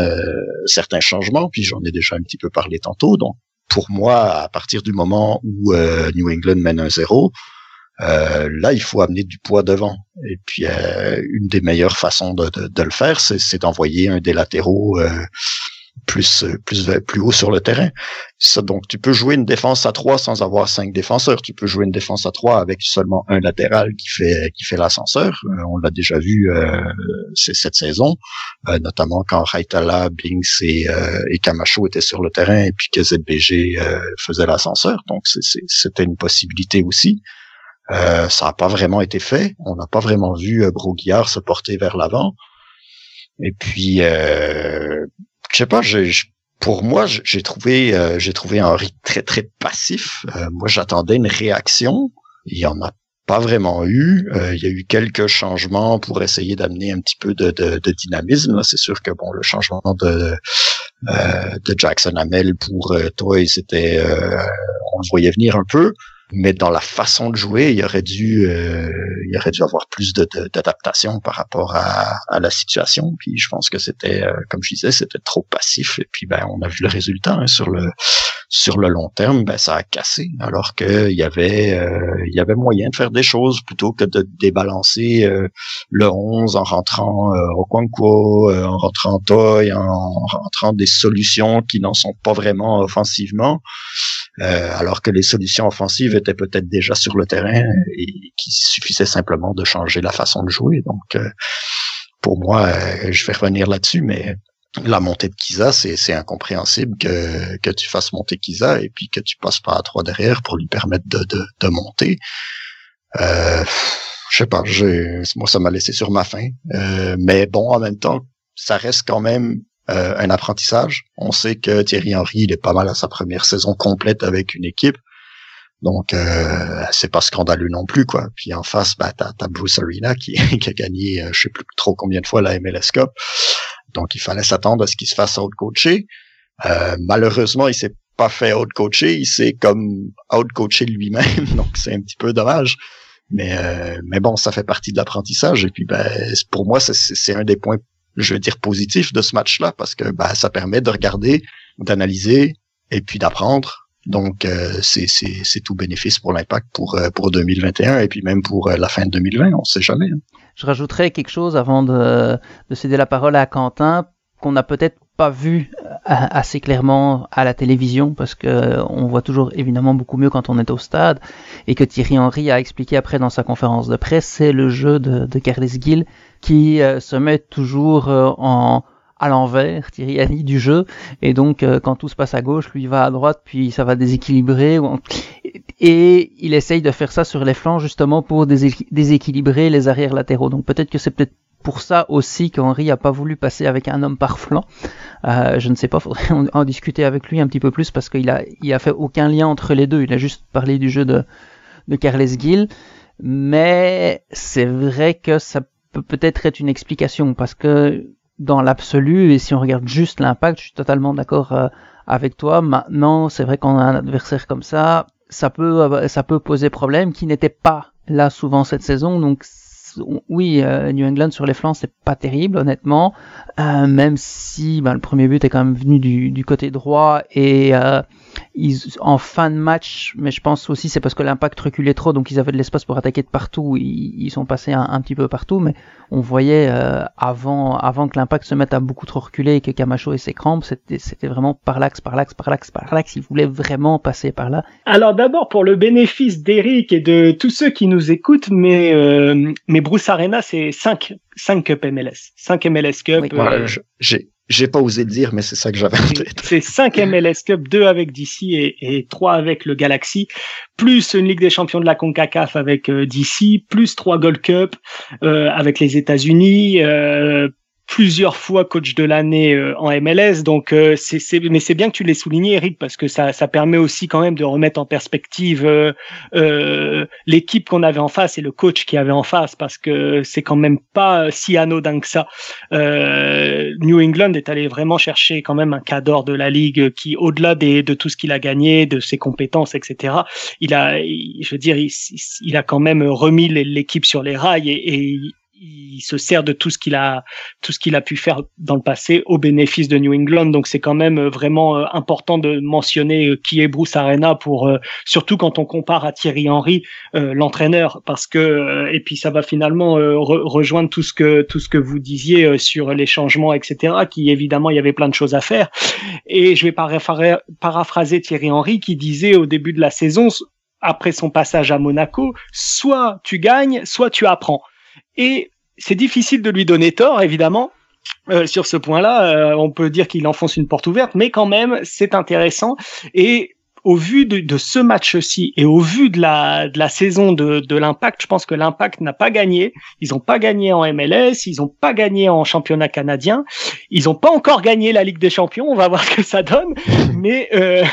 certains changements. Puis j'en ai déjà un petit peu parlé tantôt. Donc pour moi, à partir du moment où New England mène un zéro, euh, là, il faut amener du poids devant. Et puis, euh, une des meilleures façons de, de, le faire, c'est d'envoyer un des latéraux euh, plus plus plus haut sur le terrain. Ça, donc, tu peux jouer une défense à trois sans avoir cinq défenseurs. Tu peux jouer une défense à trois avec seulement un latéral qui fait qui fait l'ascenseur. on l'a déjà vu cette saison, notamment quand Raitala, Binks et, et Camacho étaient sur le terrain et puis que ZBG faisait l'ascenseur. Donc, c'était une possibilité aussi. Euh, ça n'a pas vraiment été fait. On n'a pas vraiment vu euh, Broguillard se porter vers l'avant. Et puis, euh, je sais pas, pour moi, j'ai trouvé, euh, j'ai trouvé Henri très très passif. moi, j'attendais une réaction. Il y en a pas vraiment eu. il y a eu quelques changements pour essayer d'amener un petit peu de, de, dynamisme. C'est sûr que bon, le changement de de Jackson Hamel pour Toy, c'était, on le voyait venir un peu mais dans la façon de jouer, il aurait dû, euh, il aurait dû avoir plus d'adaptation par rapport à, à, la situation. Puis je pense que c'était, euh, comme je disais, c'était trop passif. Et puis ben, on a vu le résultat hein, sur le sur le long terme, ben ça a cassé. Alors qu'il y avait, euh, il y avait moyen de faire des choses plutôt que de débalancer le 11 en rentrant au Quanquo, en rentrant Toy, en rentrant des solutions qui n'en sont pas vraiment offensivement. Euh, alors que les solutions offensives étaient peut-être déjà sur le terrain et qu'il suffisait simplement de changer la façon de jouer. Donc, euh, pour moi, euh, je vais revenir là-dessus, mais la montée de Kiza, c'est incompréhensible que, tu fasses monter Kiza et puis que tu passes pas à trois derrière pour lui permettre de monter. Euh, je sais pas, moi ça m'a laissé sur ma faim. mais bon, en même temps, ça reste quand même euh, un apprentissage. On sait que Thierry Henry, il est pas mal à sa première saison complète avec une équipe. Donc euh, c'est pas scandaleux non plus quoi. Puis en face, bah t'as, Bruce Arena qui, a gagné, euh, je sais plus trop combien de fois la MLS Cup. Donc il fallait s'attendre à ce qu'il se fasse out-coacher. Euh, malheureusement, il s'est pas fait out-coacher, il s'est comme out-coaché lui-même. Donc c'est un petit peu dommage. Mais, euh, mais bon, ça fait partie de l'apprentissage. Et puis, ben, pour moi, c'est un des points, je veux dire, positifs de ce match-là, parce que ben, ça permet de regarder, d'analyser et puis d'apprendre. Donc, euh, c'est tout bénéfice pour l'impact pour, euh, pour 2021 et puis même pour euh, la fin de 2020, on sait jamais. Hein. Je rajouterais quelque chose avant de, de céder la parole à Quentin qu'on n'a peut-être pas vu assez clairement à la télévision parce que on voit toujours évidemment beaucoup mieux quand on est au stade et que Thierry Henry a expliqué après dans sa conférence de presse, c'est le jeu de, de Carles Gill qui euh, se met toujours euh, en à l'envers, Henry du jeu, et donc euh, quand tout se passe à gauche, lui va à droite, puis ça va déséquilibrer, et il essaye de faire ça sur les flancs justement pour déséquilibrer les arrières latéraux. Donc peut-être que c'est peut-être pour ça aussi qu'Henri a pas voulu passer avec un homme par flanc. Euh, je ne sais pas, faudrait en, discuter avec lui un petit peu plus parce qu'il a, il a fait aucun lien entre les deux. Il a juste parlé du jeu de, de Carles Gil. Mais c'est vrai que ça peut peut-être être une explication parce que dans l'absolu, et si on regarde juste l'impact, je suis totalement d'accord euh, avec toi. Maintenant, c'est vrai qu'on a un adversaire comme ça, ça peut, ça peut poser problème qui n'était pas là souvent cette saison. Donc oui, euh, New England sur les flancs, c'est pas terrible, honnêtement. Euh, même si ben, le premier but est quand même venu du, du côté droit et euh, ils, en fin de match, mais je pense aussi c'est parce que l'impact reculait trop, donc ils avaient de l'espace pour attaquer de partout. Ils, ils sont passés un, petit peu partout, mais on voyait euh, avant, avant que l'impact se mette à beaucoup trop reculer et que Camacho et ses crampes, c'était, c'était vraiment par l'axe, par l'axe, par l'axe, par l'axe. Ils voulaient vraiment passer par là. Alors d'abord pour le bénéfice d'Eric et de tous ceux qui nous écoutent, mais euh, mais Bruce Arena c'est 5 5 Cup MLS, 5 MLS Cup. Euh, j'ai j'ai pas osé le dire, mais c'est ça que j'avais en tête. C'est 5 MLS Cup, 2 avec DC et, et 3 avec le Galaxy, plus une Ligue des Champions de la CONCACAF avec euh, DC, plus 3 Gold Cup euh, avec les États-Unis, euh, plusieurs fois coach de l'année euh, en MLS. Donc, euh, c'est, mais c'est bien que tu l'aies souligné, Eric, parce que ça, ça permet aussi quand même de remettre en perspective euh, l'équipe qu'on avait en face et le coach qui avait en face, parce que c'est quand même pas si anodin que ça. New England est allé vraiment chercher quand même un cadre de la ligue qui, au-delà de tout ce qu'il a gagné, de ses compétences, etc., il a, je veux dire, il, a quand même remis l'équipe sur les rails et, et il se sert de tout ce qu'il a tout ce qu'il a pu faire dans le passé au bénéfice de New England. Donc c'est quand même euh, vraiment euh, important de mentionner euh, qui est Bruce Arena pour surtout quand on compare à Thierry Henry l'entraîneur. Parce que et puis ça va finalement rejoindre tout ce que tout ce que vous disiez sur les changements etc qui évidemment il y avait plein de choses à faire. Et je vais paraphraser Thierry Henry qui disait au début de la saison après son passage à Monaco, soit tu gagnes, soit tu apprends. Et c'est difficile de lui donner tort, évidemment. Euh, sur ce point-là, euh, on peut dire qu'il enfonce une porte ouverte, mais quand même, c'est intéressant. Et au vu de, ce match-ci et au vu de la, de la saison de, de l'Impact, je pense que l'Impact n'a pas gagné. Ils n'ont pas gagné en MLS, ils n'ont pas gagné en championnat canadien, ils n'ont pas encore gagné la Ligue des Champions. On va voir ce que ça donne. Mais, euh,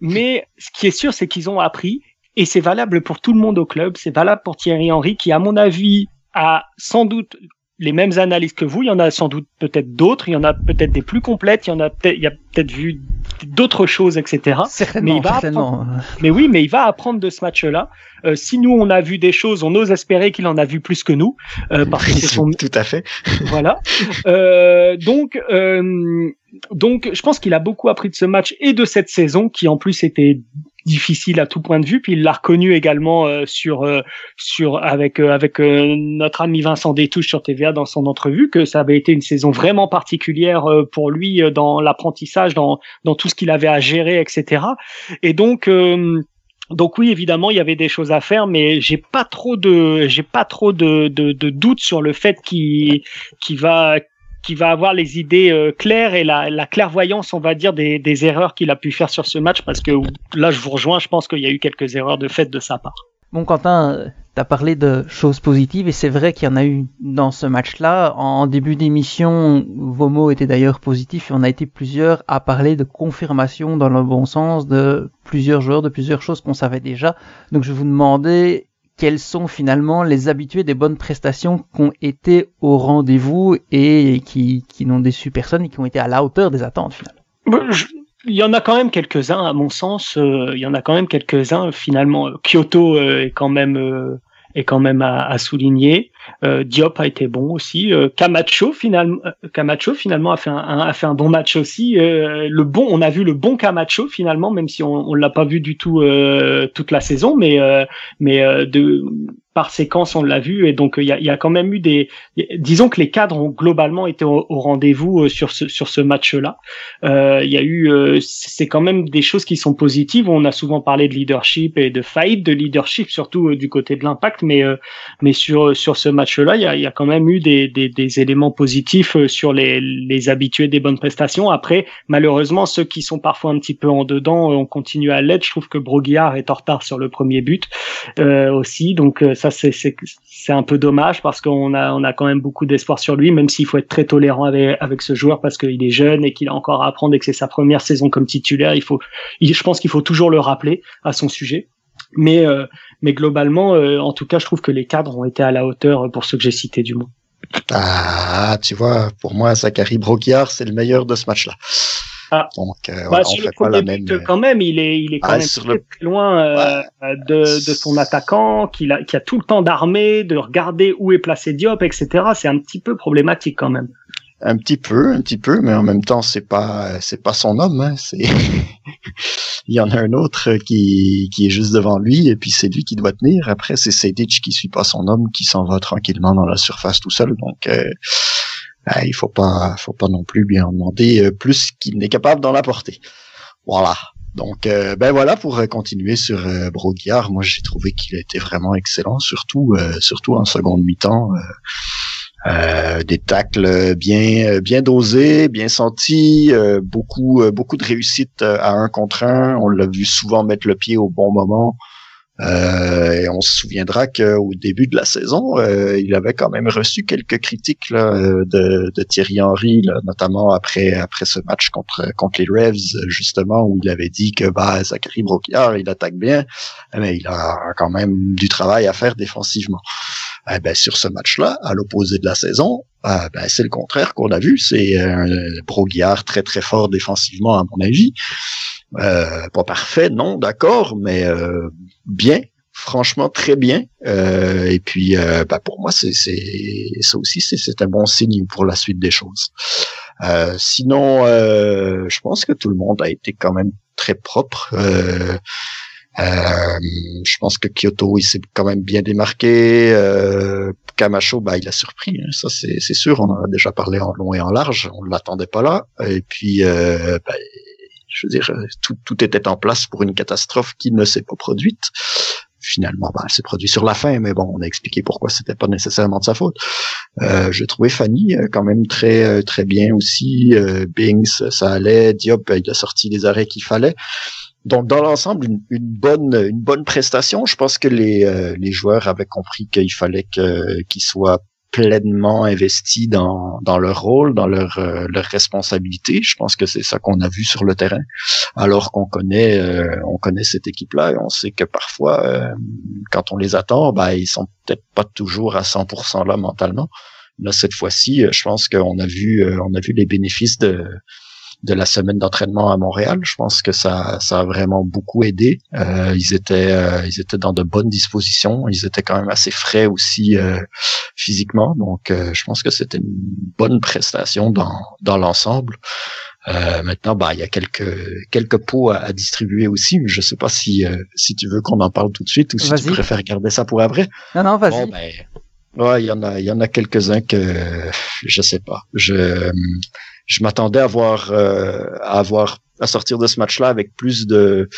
mais ce qui est sûr, c'est qu'ils ont appris. Et c'est valable pour tout le monde au club. C'est valable pour Thierry Henry, qui, à mon avis, a sans doute les mêmes analyses que vous. Il y en a sans doute peut-être d'autres. Il y en a peut-être des plus complètes. Il y en a peut-être, il a peut-être vu d'autres choses, etc. Certainement, mais certainement. Mais oui, mais il va apprendre de ce match-là. Euh, si nous on a vu des choses, on ose espérer qu'il en a vu plus que nous, euh, parce que tout à fait. voilà. Euh, donc, euh, donc, je pense qu'il a beaucoup appris de ce match et de cette saison qui en plus était difficile à tout point de vue. Puis il l'a reconnu également euh, sur euh, sur avec euh, avec notre ami Vincent Détouche sur TVA dans son entrevue que ça avait été une saison vraiment particulière pour lui dans l'apprentissage, dans dans tout ce qu'il avait à gérer, etc. Et donc donc oui, évidemment, il y avait des choses à faire, mais j'ai pas trop de, j'ai pas trop de, de, de doutes sur le fait qu'il, qu'il va, qui va avoir les idées euh, claires et la, la, clairvoyance, on va dire, des, des erreurs qu'il a pu faire sur ce match, parce que là, je vous rejoins, je pense qu'il y a eu quelques erreurs de fait de sa part. Bon, Quentin, tu as parlé de choses positives, et c'est vrai qu'il y en a eu dans ce match-là. En début d'émission, vos mots étaient d'ailleurs positifs, et on a été plusieurs à parler de confirmation dans le bon sens de plusieurs joueurs, de plusieurs choses qu'on savait déjà. Donc je vous demandais quels sont finalement les habitués des bonnes prestations qui ont été au rendez-vous et qui, n'ont déçu personne et qui ont été à la hauteur des attentes finalement Il y en a quand même quelques-uns, à mon sens. Euh, il y en a quand même quelques-uns. Finalement, Kyoto euh, est quand même euh, est quand même à souligner. Euh, Diop a été bon aussi. Euh, Camacho finalement, euh, Camacho finalement a fait un, a fait un bon match aussi. Euh, le bon, on a vu le bon Camacho finalement, même si on, on l'a pas vu du tout toute la saison, mais mais de par séquence, on l'a vu, et donc il y a, y a, quand même eu des. Disons que les cadres ont globalement été au, rendez-vous euh, sur ce sur ce match-là. Euh, il y a eu, euh, c'est quand même des choses qui sont positives. On a souvent parlé de leadership et de faillite de leadership, surtout du côté de l'impact, mais mais sur sur ce match-là, il y a, y a quand même eu des, des, des éléments positifs sur les les habitués des bonnes prestations. Après, malheureusement, ceux qui sont parfois un petit peu en dedans, on continue à l'être. Je trouve que Broguillard est en retard sur le premier but aussi, donc ça c'est c'est un peu dommage parce qu'on a on a quand même beaucoup d'espoir sur lui, même s'il faut être très tolérant avec, avec ce joueur parce qu'il est jeune et qu'il a encore à apprendre et que c'est sa première saison comme titulaire. Il faut, je pense qu'il faut toujours le rappeler à son sujet. Mais euh, mais globalement, euh, en tout cas, je trouve que les cadres ont été à la hauteur pour ceux que j'ai cités du moins. Ah, tu vois, pour moi, Zachary Broguiard, c'est le meilleur de ce match-là. Ah. Donc, euh, bah, on fait pas la même. Euh, quand même, il est, il est quand ah, même très, loin euh, de, de son attaquant, qui a, qui a tout le temps d'armer, de regarder où est placé Diop, etc. C'est un petit peu problématique quand même. Un petit peu, un petit peu, mais en même temps, c'est pas, c'est pas son homme. Hein, c'est, il y en a un autre qui, qui est juste devant lui, et puis c'est lui qui doit tenir. Après, c'est Sedic qui suit pas son homme, qui s'en va tranquillement dans la surface tout seul. Donc, euh, ah, il faut pas, faut pas non plus bien en demander euh, plus qu'il n'est capable d'en apporter. Voilà. Donc, euh, ben voilà pour euh, continuer sur euh. Moi, j'ai trouvé qu'il a été vraiment excellent, surtout, surtout en seconde mi-temps. Des tacles bien, bien dosés, bien sentis, beaucoup, beaucoup de réussite à un contre un. On l'a vu souvent mettre le pied au bon moment. Euh, et on se souviendra qu'au début de la saison, euh, il avait quand même reçu quelques critiques de, Thierry Henry, notamment après après ce match contre contre les Revs, justement où il avait dit que bah Zachary Broquiard, il attaque bien, mais il a quand même du travail à faire défensivement. Eh ben, sur ce match-là, à l'opposé de la saison, euh, ben, c'est le contraire qu'on a vu. C'est un Broguiard très très fort défensivement à mon avis. Euh, pas parfait, non, d'accord, mais euh, bien, franchement très bien. Euh, et puis, euh, bah, pour moi, c'est ça aussi, c'est un bon signe pour la suite des choses. Euh, sinon, je pense que tout le monde a été quand même très propre. Je pense que Kyoto, il s'est quand même bien démarqué. Camacho, bah, il a surpris. Hein. ça, c'est sûr. On en a déjà parlé en long et en large. On ne l'attendait pas là. Et puis, bah, je veux dire, tout, tout était en place pour une catastrophe qui ne s'est pas produite. Finalement, ben, elle s'est produite sur la fin, mais bon, on a expliqué pourquoi c'était pas nécessairement de sa faute. Euh, J'ai trouvé Fanny euh, quand même très euh, très bien aussi. Euh, Bings, ça allait. Diop, il a sorti les arrêts qu'il fallait. Donc dans l'ensemble, une, une, bonne une bonne prestation. Je pense que les, les joueurs avaient compris qu'il fallait qu'ils soient pleinement investis dans, dans leur rôle, dans leur, euh, leur responsabilité. Je pense que c'est ça qu'on a vu sur le terrain. Alors qu'on connaît euh, on connaît cette équipe-là et on sait que parfois, euh, quand on les attend, ben, ils sont peut-être pas toujours à 100% là mentalement. Là, cette fois-ci, je pense qu'on a vu on a vu les bénéfices de de la semaine d'entraînement à Montréal. Je pense que ça, ça a vraiment beaucoup aidé. Euh, ils étaient, euh, ils étaient dans de bonnes dispositions. Ils étaient quand même assez frais aussi euh, physiquement. Donc, je pense que c'était une bonne prestation dans, dans l'ensemble. maintenant, bah, il y a quelques quelques pots à, distribuer aussi. Je sais pas si si tu veux qu'on en parle tout de suite ou si tu préfères garder ça pour après. Non, non, vas-y. ben, ouais, il y en a, il y en a quelques uns que je sais pas. Je je m'attendais à voir euh, à avoir à sortir de ce match-là avec plus de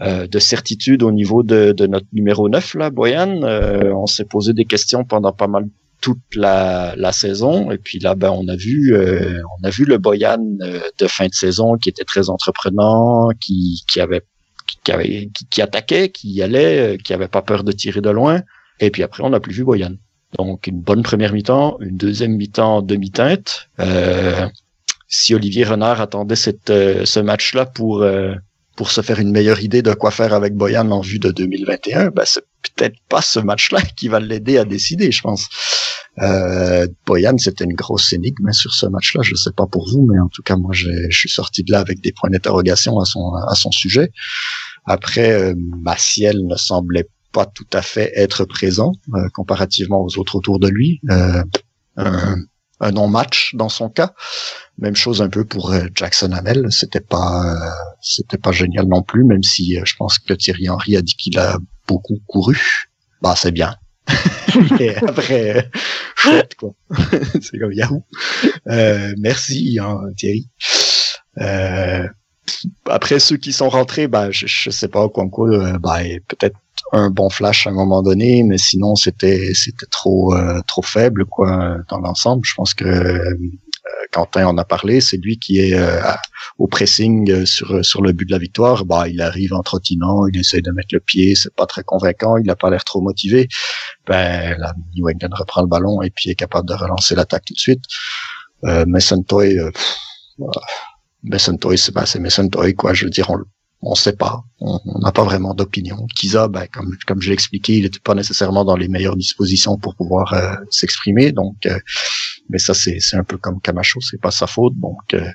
euh, de certitude au niveau de, de, notre numéro 9 là, Boyan. Euh, on s'est posé des questions pendant pas mal toute la, la saison et puis là ben on a vu on a vu le Boyan de fin de saison qui était très entreprenant, qui qui avait qui, avait, qui, attaquait, qui allait, qui avait pas peur de tirer de loin. Et puis après, on n'a plus vu Boyan. Donc une bonne première mi-temps, une deuxième mi-temps demi-teinte. Euh, si Olivier Renard attendait cette, euh, ce match-là pour euh, pour se faire une meilleure idée de quoi faire avec Boyan en vue de 2021, ben c'est peut-être pas ce match-là qui va l'aider à décider, je pense. Euh, Boyan, c'était une grosse énigme sur ce match-là. Je sais pas pour vous, mais en tout cas, moi, je suis sorti de là avec des points d'interrogation à son à son sujet. Après, euh, Maciel ne semblait pas tout à fait être présent comparativement aux autres autour de lui. un, un non-match dans son cas. Même chose un peu pour Jackson Hamel. C'était pas, c'était pas génial non plus, même si je pense que Thierry Henry a dit qu'il a beaucoup couru. Bah, c'est bien. Après, chouette, quoi. c'est comme Yahoo. Euh, merci, hein, Thierry. Euh, après, ceux qui sont rentrés, bah, je, je sais pas, quoi, euh, bah, peut-être un bon flash à un moment donné, mais sinon c'était c'était trop euh, trop faible quoi dans l'ensemble. Je pense que euh, Quentin en a parlé, c'est lui qui est euh, au pressing euh, sur sur le but de la victoire. Bah, il arrive en trottinant, il essaie de mettre le pied, c'est pas très convaincant, il n'a pas l'air trop motivé. Ben, la New England reprend le ballon et puis est capable de relancer l'attaque tout de suite. Euh, Mason Toy, Toy, c'est ben, c'est Mason Toy quoi. Je veux dire, on, on sait pas, on n'a pas vraiment d'opinion. Kiza, ben, comme, comme je l'ai expliqué, il n'était pas nécessairement dans les meilleures dispositions pour pouvoir euh, s'exprimer. Donc, euh, mais ça c'est un peu comme Camacho, c'est pas sa faute. Donc euh,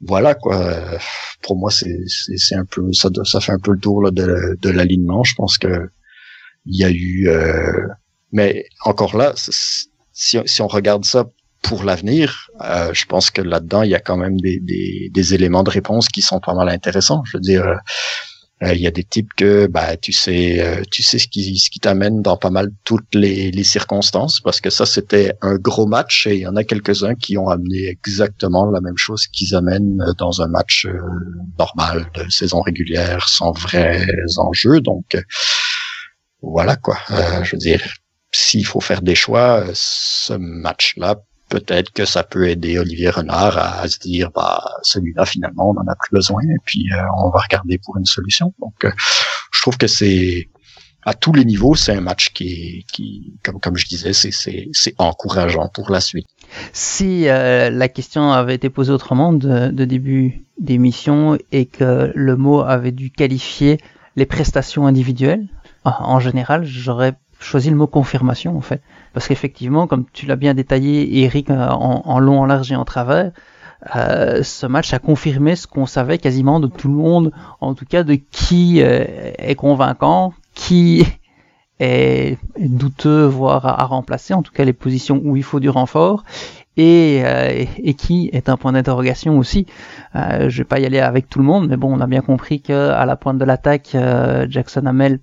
voilà quoi. Pour moi, c'est c'est un peu ça, ça fait un peu le tour là, de, de l'alignement. Je pense que il y a eu, mais encore là, si, si on regarde ça pour l'avenir, euh, je pense que là-dedans, il y a quand même des, des, des, éléments de réponse qui sont pas mal intéressants. Je veux dire, euh, euh il y a des types que bah tu sais euh, tu sais ce qui ce qui t'amène dans pas mal toutes les, les circonstances parce que ça c'était un gros match et il y en a quelques-uns qui ont amené exactement la même chose qu'ils amènent dans un match normal de saison régulière sans vrais enjeux donc voilà quoi je veux dire s'il faut faire des choix ce match-là peut-être que ça peut aider Olivier Renard à, se dire bah celui-là finalement on n'en a plus besoin et puis euh, on va regarder pour une solution. Donc euh, je trouve que c'est à tous les niveaux c'est un match qui, qui comme comme je disais c'est encourageant pour la suite. Si euh, la question avait été posée autrement de, de début d'émission et que le mot avait dû qualifier les prestations individuelles, en général, j'aurais choisi le mot confirmation en fait. Parce qu'effectivement, comme tu l'as bien détaillé, Eric, euh, en, long, en large et en travers, euh, ce match a confirmé ce qu'on savait quasiment de tout le monde, en tout cas de qui euh, est convaincant, qui est douteux, voire à, remplacer, en tout cas les positions où il faut du renfort, et, qui est un point d'interrogation aussi. Je vais pas y aller avec tout le monde, mais bon, on a bien compris que à la pointe de l'attaque, Jackson Hamel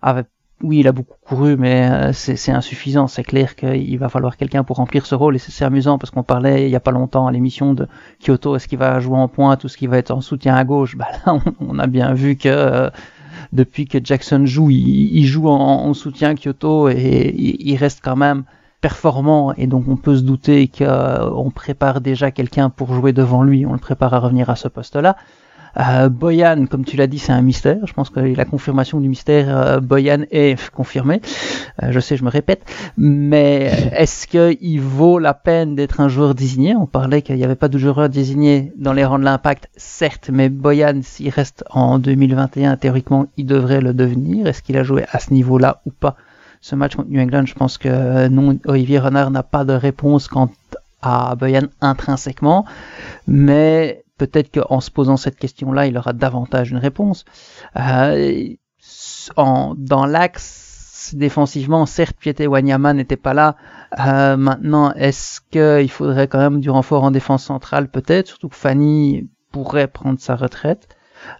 avait oui, il a beaucoup couru, mais euh, c'est insuffisant. C'est clair qu'il va falloir quelqu'un pour remplir ce rôle. Et c'est amusant parce qu'on parlait il y a pas longtemps à l'émission de Kyoto, est-ce qu'il va jouer en pointe ou est-ce qu'il va être en soutien à gauche? Bah Là, on, a bien vu que euh, depuis que Jackson joue, il, joue en, soutien Kyoto et il, reste quand même performant. Et donc on peut se douter qu'on prépare déjà quelqu'un pour jouer devant lui. On le prépare à revenir à ce poste-là. Euh, Boyan, comme tu l'as dit, c'est un mystère. Je pense que la confirmation du mystère, euh, Boyan est confirmée. Euh, je sais, je me répète. Mais est-ce qu'il vaut la peine d'être un joueur désigné? On parlait qu'il n'y avait pas de joueur désigné dans les rangs de l'impact, certes, mais Boyan, s'il reste en 2021, théoriquement, il devrait le devenir. Est-ce qu'il a joué à ce niveau-là ou pas? Ce match contre New England, je pense que non, Olivier Renard n'a pas de réponse quant à Boyan intrinsèquement, mais peut-être qu'en se posant cette question-là, il aura davantage une réponse. Euh, en, dans l'axe défensivement, certes, Pieté Wanyama n'était pas là. Euh, maintenant, est-ce qu'il faudrait quand même du renfort en défense centrale Peut-être, surtout que Fanny pourrait prendre sa retraite.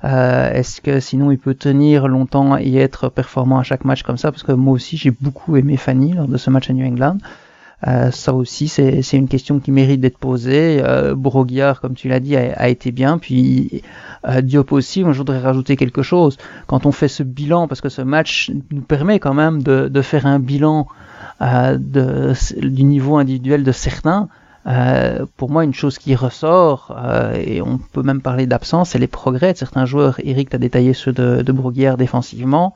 Euh, est-ce que sinon il peut tenir longtemps et être performant à chaque match comme ça? Parce que moi aussi j'ai beaucoup aimé Fanny lors de ce match à New England. Euh, ça aussi, c'est une question qui mérite d'être posée. Euh, comme tu l'as dit, a, été bien. Puis euh, Diop aussi, moi je voudrais rajouter quelque chose. Quand on fait ce bilan, parce que ce match nous permet quand même de, de faire un bilan euh, de, du niveau individuel de certains, euh, pour moi, une chose qui ressort, euh, et on peut même parler d'absence, c'est les progrès de certains joueurs. Eric, tu as détaillé ceux de, de défensivement.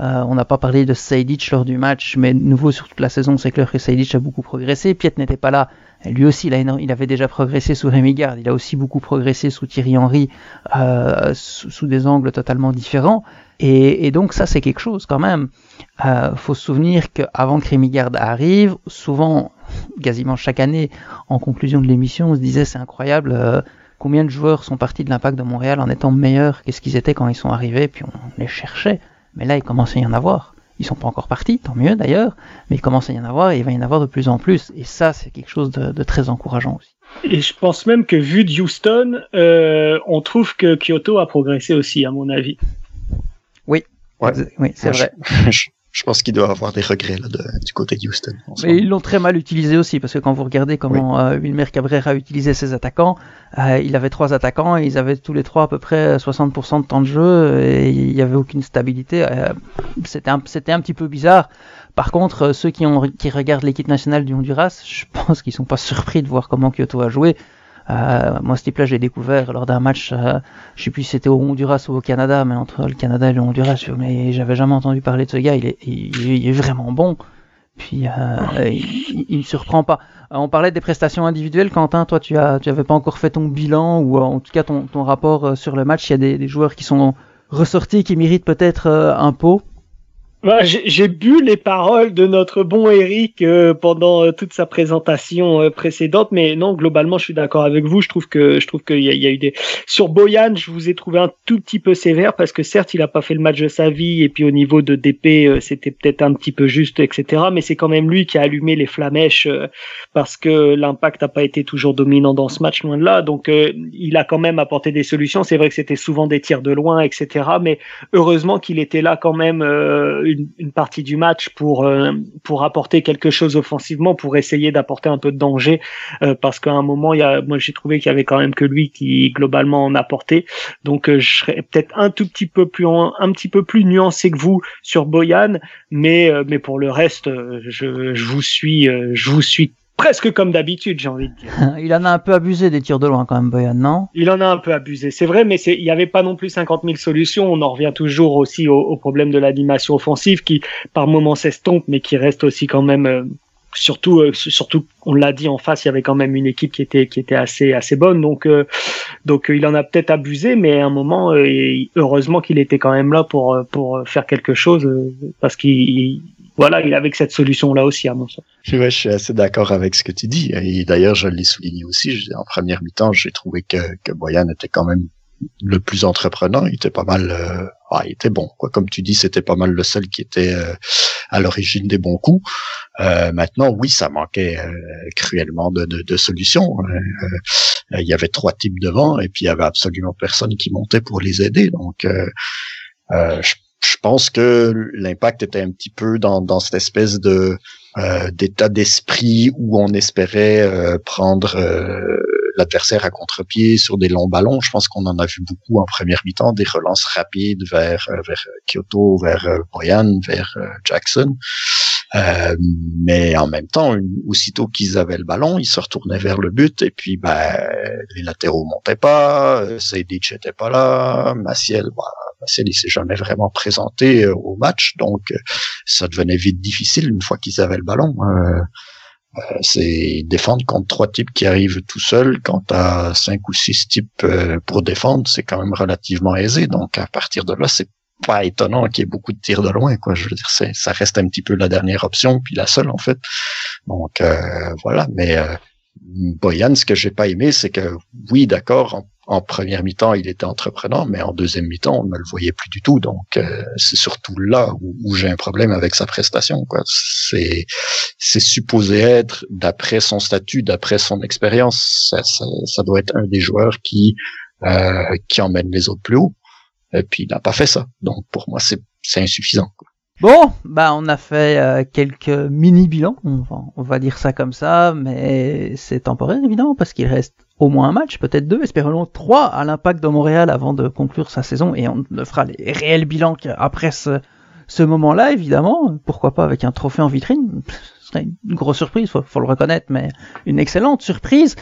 Euh, on n'a pas parlé de Sejdic lors du match, mais nouveau sur toute la saison, c'est clair que Sejdic a beaucoup progressé. Piet n'était pas là. lui aussi, il, avait déjà progressé sous Rémi Garde. Il a aussi beaucoup progressé sous Thierry Henry, euh, sous, des angles totalement différents. Et, donc ça, c'est quelque chose quand même. Euh, faut se souvenir qu'avant que Rémi Garde arrive, souvent, quasiment chaque année, en conclusion de l'émission, on se disait c'est incroyable. Euh, combien de joueurs sont partis de l'impact de Montréal en étant meilleurs qu'est-ce qu'ils étaient quand ils sont arrivés, puis on les cherchait Mais là, il commence à y en avoir. Ils sont pas encore partis, tant mieux d'ailleurs, mais il commence à y en avoir et il va y en avoir de plus en plus. Et ça, c'est quelque chose de, très encourageant aussi. Et je pense même que vu de Houston, euh, on trouve que Kyoto a progressé aussi, à mon avis. Oui, oui, c'est vrai. Je pense qu'il doit avoir des regrets là, du côté de Houston. Mais ils l'ont très mal utilisé aussi, parce que quand vous regardez comment euh, Wilmer Cabrera a utilisé ses attaquants, euh, il avait trois attaquants et ils avaient tous les trois à peu près 60% de temps de jeu et il n'y avait aucune stabilité. Euh, c'était un, un, petit peu bizarre. Par contre, ceux qui, ont, qui regardent l'équipe nationale du Honduras, je pense qu'ils sont pas surpris de voir comment Kyoto a joué. Euh, moi, ce type-là, j'ai découvert lors d'un match, euh, je sais plus si c'était au Honduras ou au Canada, mais entre le Canada et le Honduras, mais j'avais jamais entendu parler de ce gars. Il est, il, est vraiment bon. Puis euh, il, il, me surprend pas. Euh, on parlait des prestations individuelles. Quentin, toi, tu as, tu avais pas encore fait ton bilan ou en tout cas ton, ton rapport sur le match. Il y a des, des joueurs qui sont ressortis qui méritent peut-être un pot. J'ai bu les paroles de notre bon Eric euh, pendant euh, toute sa présentation euh, précédente, mais non, globalement, je suis d'accord avec vous. Je trouve que je trouve qu'il y, y, a eu des sur Boyan, je vous ai trouvé un tout petit peu sévère parce que certes, il a pas fait le match de sa vie et puis au niveau de DP, c'était peut-être un petit peu juste, etc. Mais c'est quand même lui qui a allumé les flamèches parce que l'impact n'a pas été toujours dominant dans ce match, loin de là. Donc, il a quand même apporté des solutions. C'est vrai que c'était souvent des tirs de loin, etc. Mais heureusement qu'il était là quand même une, partie du match pour euh, pour apporter quelque chose offensivement, pour essayer d'apporter un peu de danger, euh, parce qu'à un moment, il y a, moi j'ai trouvé qu'il y avait quand même que lui qui globalement en apportait. Donc euh, je serais peut-être un tout petit peu plus un petit peu plus nuancé que vous sur Boyan, mais mais pour le reste, je, je vous suis je vous suis presque comme d'habitude, j'ai envie de dire. il en a un peu abusé des tirs de loin quand même, Boyan, non? Il en a un peu abusé, c'est vrai, mais il n'y avait pas non plus 50 000 solutions. On en revient toujours aussi au, problème de l'animation offensive qui, par moments, s'estompe, mais qui reste aussi quand même. Euh, surtout, euh, surtout, on l'a dit en face, il y avait quand même une équipe qui était qui était assez assez bonne, donc euh, donc il en a peut-être abusé, mais à un moment, heureusement qu'il était quand même là pour pour faire quelque chose parce qu'il voilà, il avait cette solution-là aussi, à mon sens. je suis assez d'accord avec ce que tu dis. Et d'ailleurs, je l'ai souligné aussi. En première mi-temps, j'ai trouvé que, que Boyan était quand même le plus entreprenant. Il était pas mal, euh, ah, il était bon. Quoi. Comme tu dis, c'était pas mal le seul qui était euh, à l'origine des bons coups. Euh, maintenant, oui, ça manquait cruellement de, de, de solutions. il y avait trois types devant et puis il y avait absolument personne qui montait pour les aider. Donc, je je pense que l'impact était un petit peu dans, dans cette espèce de euh, d'état d'esprit où on espérait euh, prendre euh, l'adversaire à contre-pied sur des longs ballons. Je pense qu'on en a vu beaucoup en première mi-temps, des relances rapides vers vers Kyoto, vers Boyan, vers Jackson. mais en même temps, aussitôt qu'ils avaient le ballon, ils se retournaient vers le but et puis ben, les latéraux montaient pas, Seydic était pas là, Maciel, bah, il s'est jamais vraiment présenté euh, au match, donc euh, ça devenait vite difficile une fois qu'ils avaient le ballon. Euh, c'est défendre contre trois types qui arrivent tout seuls. Quand t'as cinq ou six types pour défendre, c'est quand même relativement aisé. Donc à partir de là, c'est pas étonnant qu'il y ait beaucoup de tirs de loin. Quoi, je veux dire, ça reste un petit peu la dernière option, puis la seule en fait. Donc voilà. Mais Boyan, ce que j'ai pas aimé, c'est que oui, d'accord, en première mi-temps, il était entreprenant, mais en deuxième mi-temps, on ne le voyait plus du tout. Donc, euh, c'est surtout là où, j'ai un problème avec sa prestation. C'est, supposé être, d'après son statut, d'après son expérience, ça, ça, doit être un des joueurs qui euh, qui emmène les autres plus haut. Et puis, il n'a pas fait ça. Donc, pour moi, c'est, c'est insuffisant. Quoi. Bon, bah on a fait euh, quelques mini bilans, on va, dire ça comme ça, mais c'est temporaire évidemment parce qu'il reste au moins un match, peut-être deux, espérons trois à l'impact de Montréal avant de conclure sa saison. Et on ne fera les réels bilans qu'après ce, moment-là évidemment, pourquoi pas avec un trophée en vitrine, ce serait une grosse surprise, faut, faut le reconnaître, mais une excellente surprise.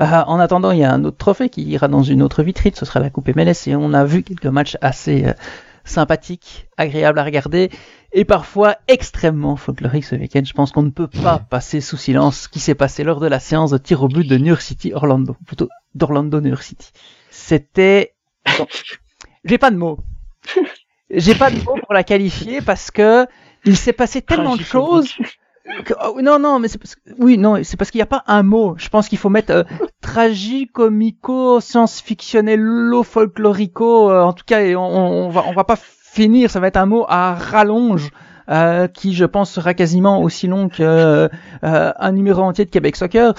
Euh, en attendant, il y a un autre trophée qui ira dans une autre vitrine, ce sera la Coupe MLS et on a vu quelques matchs assez euh, sympathique, agréable à regarder et parfois extrêmement folklorique ce week-end. Je pense qu'on ne peut pas passer sous silence ce qui s'est passé lors de la séance de tir au but de New York City Orlando, plutôt d'Orlando New York City. C'était, j'ai pas de mots. J'ai pas de mots pour la qualifier parce que il s'est passé tellement de choses Oh, non, non, mais c'est parce que, oui, non, c'est parce qu'il n'y a pas un mot. Je pense qu'il faut mettre euh, tragicomico, science-fictionnello, folklorico. Euh, en tout cas, on, va, on va pas finir, ça va être un mot à rallonge. Euh, qui je pense sera quasiment aussi long que euh, un numéro entier de Québec Soccer.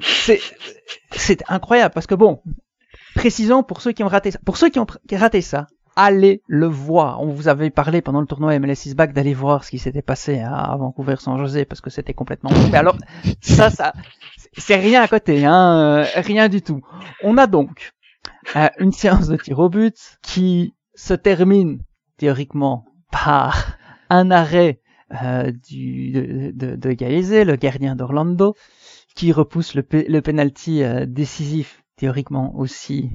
C'est c'est incroyable parce que bon, précisons pour ceux qui ont raté ça, pour ceux qui ont raté ça, allez le voir. On vous avait parlé pendant le tournoi MLS is back d'aller voir ce qui s'était passé à Vancouver San José parce que c'était complètement Mais alors ça ça c'est rien à côté hein, rien du tout. On a donc euh, une séance de tir au but qui se termine théoriquement par un arrêt euh, du, de, de, de le gardien d'Orlando, qui repousse le, le penalty euh, décisif, théoriquement aussi,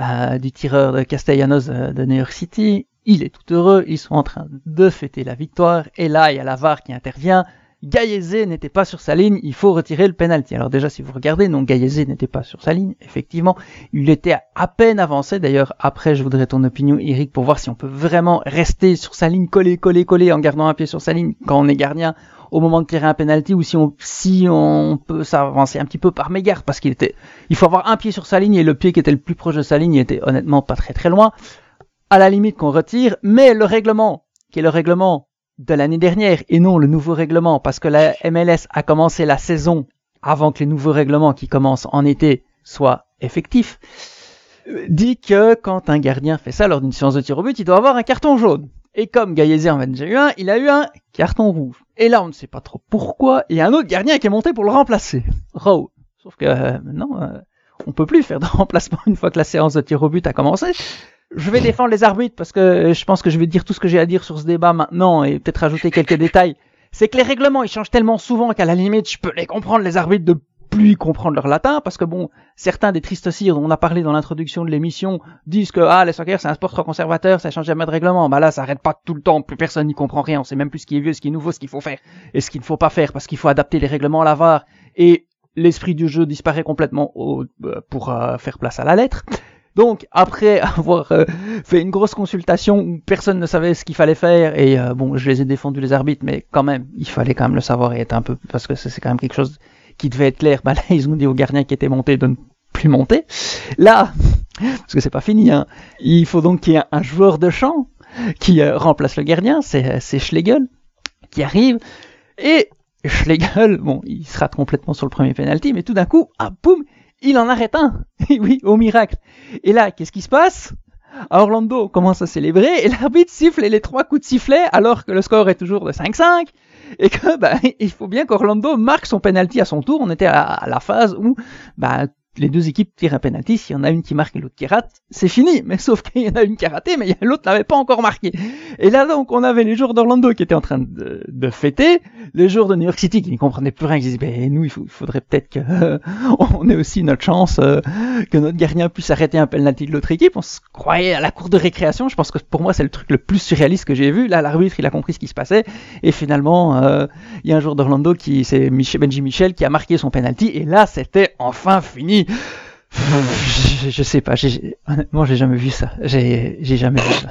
euh, du tireur de Castellanos euh, de New York City. Il est tout heureux, ils sont en train de fêter la victoire, et là, il y a la VAR qui intervient, Gaillezé n'était pas sur sa ligne, il faut retirer le penalty. Alors déjà, si vous regardez, non, Gaillezé n'était pas sur sa ligne, effectivement. Il était à peine avancé. D'ailleurs, après, je voudrais ton opinion, Eric, pour voir si on peut vraiment rester sur sa ligne, coller, coller, coller, en gardant un pied sur sa ligne quand on est gardien au moment de tirer un penalty ou si on, si on peut s'avancer un petit peu par mégarde parce qu'il était, il faut avoir un pied sur sa ligne et le pied qui était le plus proche de sa ligne était honnêtement pas très très loin. À la limite qu'on retire, mais le règlement, qui est le règlement de l'année dernière et non le nouveau règlement parce que la MLS a commencé la saison avant que les nouveaux règlements qui commencent en été soient effectifs, dit que quand un gardien fait ça lors d'une séance de tir au but, il doit avoir un carton jaune. Et comme Gaillezé en a déjà eu un, il a eu un carton rouge. Et là, on ne sait pas trop pourquoi. Il y a un autre gardien qui est monté pour le remplacer. Rowe. Sauf que euh, non, euh, on peut plus faire de remplacement une fois que la séance de tir au but a commencé je vais défendre les arbitres parce que je pense que je vais dire tout ce que j'ai à dire sur ce débat maintenant et peut-être rajouter quelques détails. C'est que les règlements ils changent tellement souvent qu'à la limite je peux les comprendre les arbitres de plus comprendre leur latin parce que bon certains des tristes cires dont on a parlé dans l'introduction de l'émission disent que ah les soccer c'est un sport trop conservateur ça change jamais de règlement. Bah là ça arrête pas tout le temps plus personne n'y comprend rien on sait même plus ce qui est vieux ce qui est nouveau ce qu'il faut faire et ce qu'il ne faut pas faire parce qu'il faut adapter les règlements à la VAR. Et l'esprit du jeu disparaît complètement au, euh, pour euh, faire place à la lettre. Donc après avoir euh, fait une grosse consultation où personne ne savait ce qu'il fallait faire et euh, bon je les ai défendus les arbitres mais quand même il fallait quand même le savoir et être un peu parce que c'est quand même quelque chose qui devait être clair. Bah là ils ont dit aux gardiens qui étaient montés de ne plus monter. Là parce que c'est pas fini hein, il faut donc qu'il y ait un joueur de champ qui euh, remplace le gardien c'est c'est Schlegel qui arrive et Schlegel bon il sera complètement sur le premier penalty mais tout d'un coup ah boum il en arrête un. oui, au miracle. Et là, qu'est-ce qui se passe? Orlando commence à célébrer et l'arbitre siffle les trois coups de sifflet alors que le score est toujours de 5-5 et que bah, il faut bien qu'Orlando marque son penalty à son tour. On était à, la phase où bah, les deux équipes tirent un penalty, s'il y en a une qui marque et l'autre qui rate, c'est fini. Mais sauf qu'il y en a une qui a raté, mais l'autre n'avait pas encore marqué. Et là donc, on avait les joueurs d'Orlando qui étaient en train de, fêter, les joueurs de New York City qui ne comprenaient plus rien, qui disaient, ben nous, il, faudrait peut-être que on ait aussi notre chance, euh, que notre gardien puisse arrêter un penalty de l'autre équipe. On se croyait à la cour de récréation. Je pense que pour moi, c'est le truc le plus surréaliste que j'ai vu. Là, l'arbitre, il a compris ce qui se passait. Et finalement, euh, il y a un joueur d'Orlando qui, c'est Benji Michel, qui a marqué son penalty. Et là, c'était enfin fini je, sais pas, honnêtement, j'ai jamais vu ça. J'ai jamais vu ça.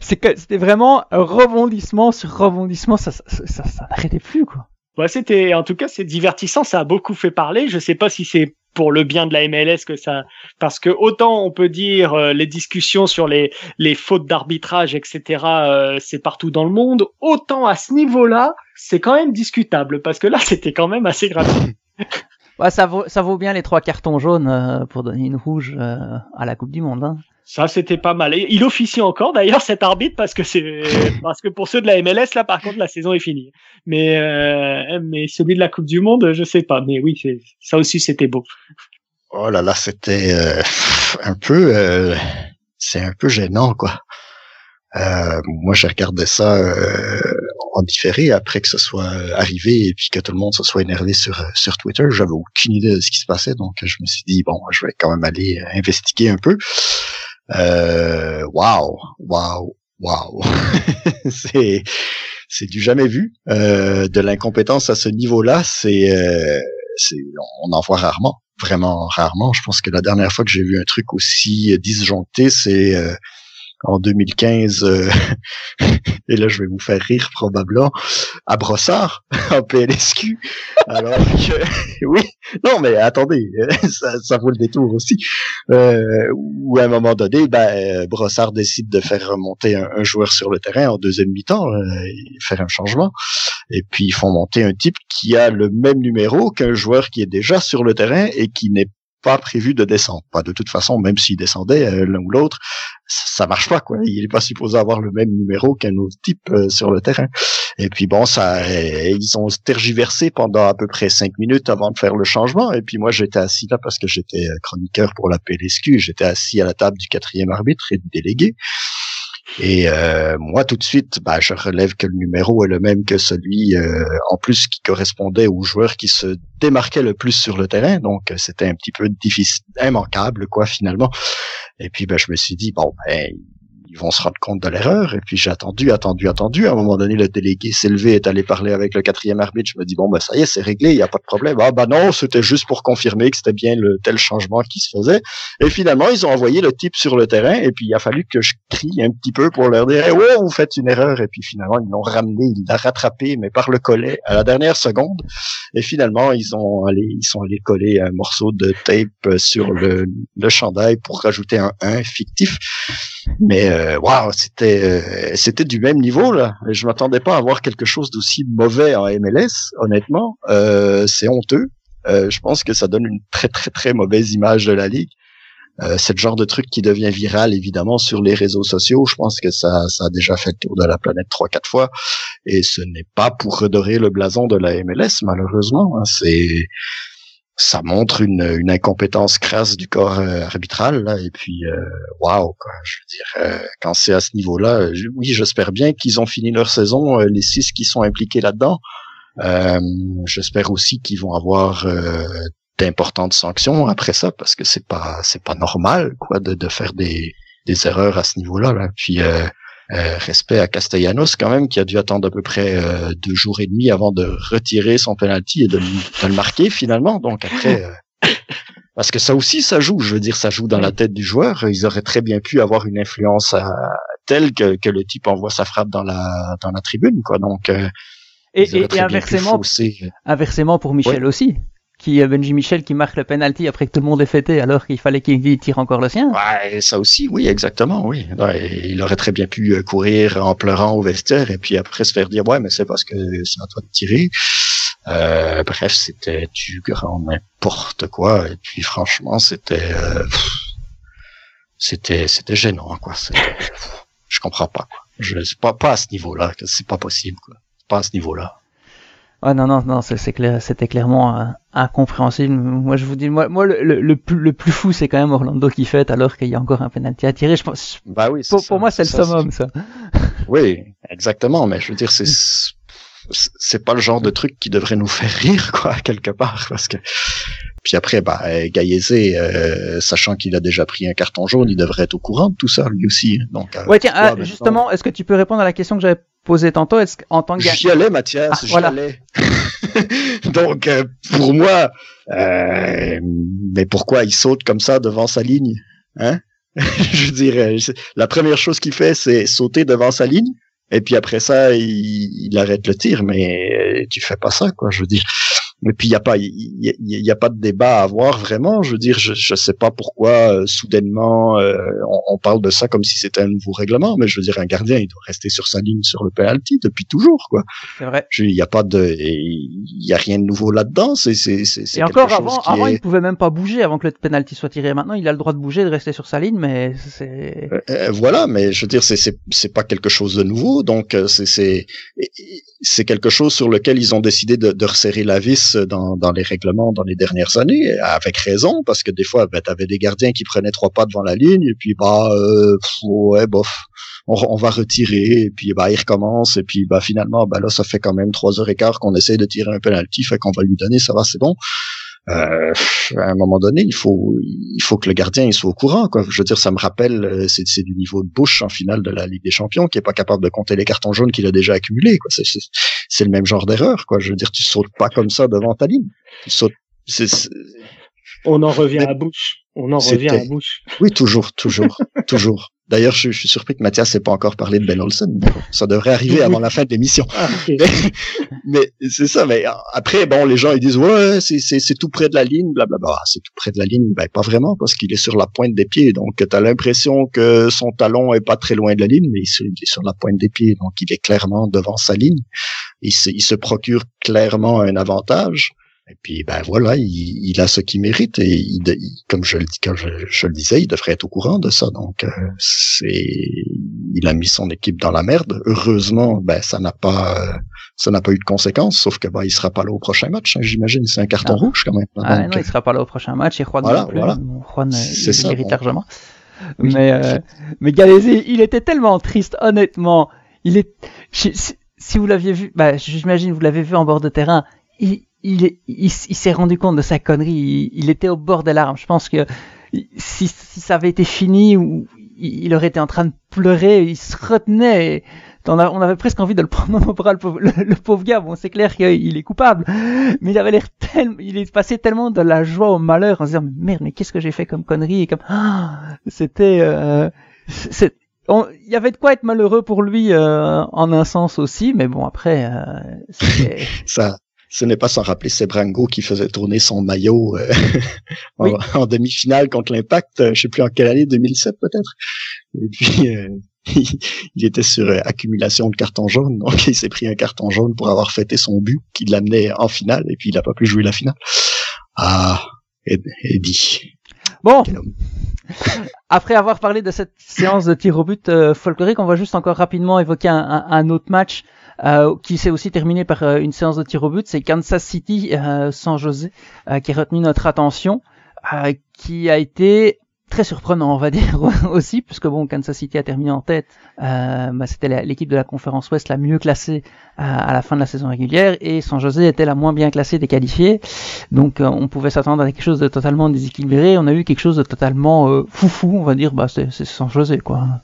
C'était vraiment rebondissement sur rebondissement, ça, ça, ça, n'arrêtait plus, quoi. Ouais, c'était, en tout cas, c'est divertissant, ça a beaucoup fait parler. Je sais pas si c'est pour le bien de la MLS que ça, parce que autant on peut dire euh, les discussions sur les, les fautes d'arbitrage, etc., euh, c'est partout dans le monde, autant à ce niveau-là, c'est quand même discutable, parce que là, c'était quand même assez grave. Ouais, ça vaut, ça vaut bien les trois cartons jaunes euh, pour donner une rouge euh, à la Coupe du Monde. Hein. Ça, c'était pas mal. il officie encore d'ailleurs cet arbitre parce que c'est parce que pour ceux de la MLS là, par contre, la saison est finie. Mais euh, mais celui de la Coupe du Monde, je sais pas. Mais oui, ça aussi, c'était beau. Oh là là, c'était un peu, c'est un peu gênant quoi. Moi, j'ai regardé ça en différé après que ce soit arrivé et puis que tout le monde se soit énervé sur sur Twitter. J'avais aucune idée de ce qui se passait, donc je me suis dit bon, je vais quand même aller investiguer un peu. Euh, wow, wow, wow. c'est c'est du jamais vu. Euh, de l'incompétence à ce niveau-là, c'est euh, on en voit rarement, vraiment rarement. Je pense que la dernière fois que j'ai vu un truc aussi disjoncté, c'est euh, en 2015, euh, et là je vais vous faire rire probablement, à Brossard, en PLSQ. Alors que, oui, non mais attendez, ça, ça vaut le détour aussi. Euh, où à un moment donné, ben, Brossard décide de faire remonter un, joueur sur le terrain en deuxième mi-temps, euh, faire un changement, et puis ils font monter un type qui a le même numéro qu'un joueur qui est déjà sur le terrain et qui n'est pas prévu de descendre. Pas de toute façon, même s'il descendait euh, l'un ou l'autre, ça, marche pas quoi. Il est pas supposé avoir le même numéro qu'un autre type euh, sur le terrain. Et puis bon, ça, euh, ils ont tergiversé pendant à peu près cinq minutes avant de faire le changement. Et puis moi, j'étais assis là parce que j'étais chroniqueur pour la PLSQ. J'étais assis à la table du quatrième arbitre et du délégué. Et euh, moi, tout de suite, bah, je relève que le numéro est le même que celui, euh, en plus, qui correspondait au joueur qui se démarquait le plus sur le terrain. Donc, c'était un petit peu difficile, immanquable, quoi, finalement. Et puis, ben, je me suis dit, bon, ben, ils vont se rendre compte de l'erreur. Et puis j'ai attendu, attendu, attendu. À un moment donné, le délégué s'est levé, est allé parler avec le quatrième arbitre. Je me dis bon bah ça y est, c'est réglé, il y a pas de problème. Ah bah non, c'était juste pour confirmer que c'était bien le tel changement qui se faisait. Et finalement, ils ont envoyé le type sur le terrain. Et puis il a fallu que je crie un petit peu pour leur dire eh, oh vous faites une erreur. Et puis finalement ils l'ont ramené, ils l'ont rattrapé, mais par le collet à la dernière seconde. Et finalement ils ont allé, ils sont allés coller un morceau de tape sur le, le chandail pour rajouter un 1 fictif. Mais euh, waouh, c'était euh, c'était du même niveau là. Je m'attendais pas à voir quelque chose d'aussi mauvais en MLS. Honnêtement, euh, c'est honteux. je pense que ça donne une très très très mauvaise image de la ligue. c'est le genre de truc qui devient viral évidemment sur les réseaux sociaux. Je pense que ça, ça a déjà fait le tour de la planète trois quatre fois, et ce n'est pas pour redorer le blason de la MLS malheureusement. Hein. C'est ça montre une, une, incompétence crasse du corps euh, arbitral là, et puis euh, waouh quoi je veux dire euh, quand c'est à ce niveau-là oui j'espère bien qu'ils ont fini leur saison les six qui sont impliqués là-dedans j'espère aussi qu'ils vont avoir d'importantes sanctions après ça parce que c'est pas c'est pas normal quoi de, de faire des, des erreurs à ce niveau-là là. puis euh, respect à Castellanos quand même, qui a dû attendre à peu près euh, deux jours et demi avant de retirer son penalty et de, le marquer finalement. Donc après, euh, parce que ça aussi, ça joue. Je veux dire, ça joue dans la tête du joueur. Ils auraient très bien pu avoir une influence telle que, que, le type envoie sa frappe dans la dans la tribune, quoi. Donc et, et, inversement, inversement pour Michel aussi qui Benji Michel qui marque le penalty après que tout le monde est fêté alors qu'il fallait qu'il tire encore le sien. Ouais, ça aussi, oui, exactement, oui. il aurait très bien pu euh, courir en pleurant au vestiaire et puis après se faire dire ouais, mais c'est parce que c'est à toi de tirer. Euh, bref, c'était du grand n'importe quoi et puis franchement, c'était euh, c'était c'était gênant quoi. Je comprends pas quoi. Je pas pas à ce niveau-là, c'est pas possible quoi. Pas à ce niveau-là. Ah non, non, non, c'est clair, c'était clairement euh, incompréhensible. Moi, je vous dis, moi, moi le, le, plus, le plus fou, c'est quand même Orlando qui fait alors qu'il y a encore un penalty à tirer. Je pense. Bah oui. Pour, pour moi, c'est le summum, ça. Oui, exactement. Mais je veux dire, c'est c'est pas le genre de truc qui devrait nous faire rire, quoi, quelque part, parce que. Puis après, bah, Gaillezé, euh, sachant qu'il a déjà pris un carton jaune, il devrait être au courant de tout ça, lui aussi. Donc. Euh, ouais, tiens, ah, justement, est-ce que tu peux répondre à la question que j'avais posé tantôt, est-ce qu'en tant que J'y allais, Mathias, ah, j'y allais. Donc, euh, pour moi, euh, mais pourquoi il saute comme ça devant sa ligne hein? Je dirais, la première chose qu'il fait, c'est sauter devant sa ligne, et puis après ça, il, il arrête le tir, mais tu fais pas ça, quoi. Je veux dire, et puis il y a pas il y, a pas de débat à avoir vraiment. Je veux dire, je je sais pas pourquoi euh, soudainement euh, on, parle de ça comme si c'était un nouveau règlement, mais je veux dire un gardien il doit rester sur sa ligne sur le penalty depuis toujours quoi. C'est vrai. Il y a pas de il y a rien de nouveau là-dedans. C'est c'est c'est. Et encore avant avant il pouvait même pas bouger avant que le penalty soit tiré. Maintenant il a le droit de bouger de rester sur sa ligne, mais c'est. Euh, voilà, mais je veux dire c'est c'est c'est pas quelque chose de nouveau donc c'est c'est c'est quelque chose sur lequel ils ont décidé de, de resserrer la vis dans, dans les règlements dans les dernières années, avec raison, parce que des fois, ben, tu avais des gardiens qui prenaient trois pas devant la ligne, et puis bah euh, ouais, bof, on, va retirer, et puis bah il recommence, et puis bah finalement, bah là, ça fait quand même trois heures et quart qu'on essaie de tirer un penalty, fait qu'on va lui donner, ça va, c'est bon. Euh, à un moment donné, il faut, il faut que le gardien il soit au courant. Quoi. Je veux dire, ça me rappelle, euh, c'est, c'est du niveau de Bush en finale de la Ligue des Champions, qui est pas capable de compter les cartons jaunes qu'il a déjà accumulés. Quoi. C'est, c'est, le même genre d'erreur. Quoi. Je veux dire, tu sautes pas comme ça devant ta ligne. Tu sautes. C'est, On en revient à Bush. On en revient à Bush. Oui, toujours, toujours, toujours. D'ailleurs, je, suis surpris que Mathias n'ait pas encore parlé de Ben Olsen. ça devrait arriver avant la fin de l'émission. Ah, mais, c'est ça. Mais après, bon, les gens ils disent ouais, c'est tout près de la ligne, blablabla. Ah, c'est tout près de la ligne. Ben pas vraiment, parce qu'il est sur la pointe des pieds. Donc, tu as l'impression que son talon est pas très loin de la ligne, mais il, est sur la pointe des pieds. Donc, il est clairement devant sa ligne. Il il se procure clairement un avantage. Et puis ben voilà, il, a ce qu'il mérite et il, comme je le dis, comme je, le disais, il devrait être au courant de ça. Donc euh, c'est, il a mis son équipe dans la merde. Heureusement, ben ça n'a pas, euh, ça n'a pas eu de conséquences. Sauf que ben il sera pas là au prochain match. Hein, J'imagine, c'est un carton ah. rouge quand même. Ah non, il sera pas là au prochain match. Et Juan voilà, non plus. Voilà. Juan, il mérite largement. Mais euh, mais il était tellement triste, honnêtement. Il est, si vous l'aviez vu, bah, j'imagine vous l'avez vu en bord de terrain. Il, il, il, s'est rendu compte de sa connerie. Il, était au bord des larmes. Je pense que si, si ça avait été fini, ou il aurait été en train de pleurer. Il se retenait. on, avait presque envie de le prendre dans nos bras, le pauvre, le, pauvre gars. Bon, c'est clair qu'il est coupable, mais il avait l'air tellement, il est passé tellement de la joie au malheur en se disant merde, mais qu'est-ce que j'ai fait comme connerie et comme ah, c'était, euh, il y avait de quoi être malheureux pour lui euh, en un sens aussi, mais bon après, euh, ça, ce n'est pas sans rappeler Sebrango qui faisait tourner son maillot euh, en, demi-finale contre l'Impact, euh, je sais plus en quelle année, 2007 peut-être. Et puis euh, il, était sur accumulation de cartons jaunes, donc il s'est pris un carton jaune pour avoir fêté son but qui l'amenait en finale, et puis il n'a pas pu jouer la finale. Ah, Eddie. Bon, après avoir parlé de cette séance de tir au but folklorique, on va juste encore rapidement évoquer un autre match euh, qui s'est aussi terminé par euh, une séance de tir au but. C'est Kansas City euh, San José qui a retenu notre attention, qui a été très surprenant, on va dire aussi, puisque bon, Kansas City a terminé en tête. Euh, bah, c'était l'équipe de la conférence Ouest la mieux classée à la fin de la saison régulière, et San José était la moins bien classée des qualifiés. Donc, on pouvait s'attendre à quelque chose de totalement déséquilibré. On a eu quelque chose de totalement foufou, on va dire. Bah, c'est San José, quoi.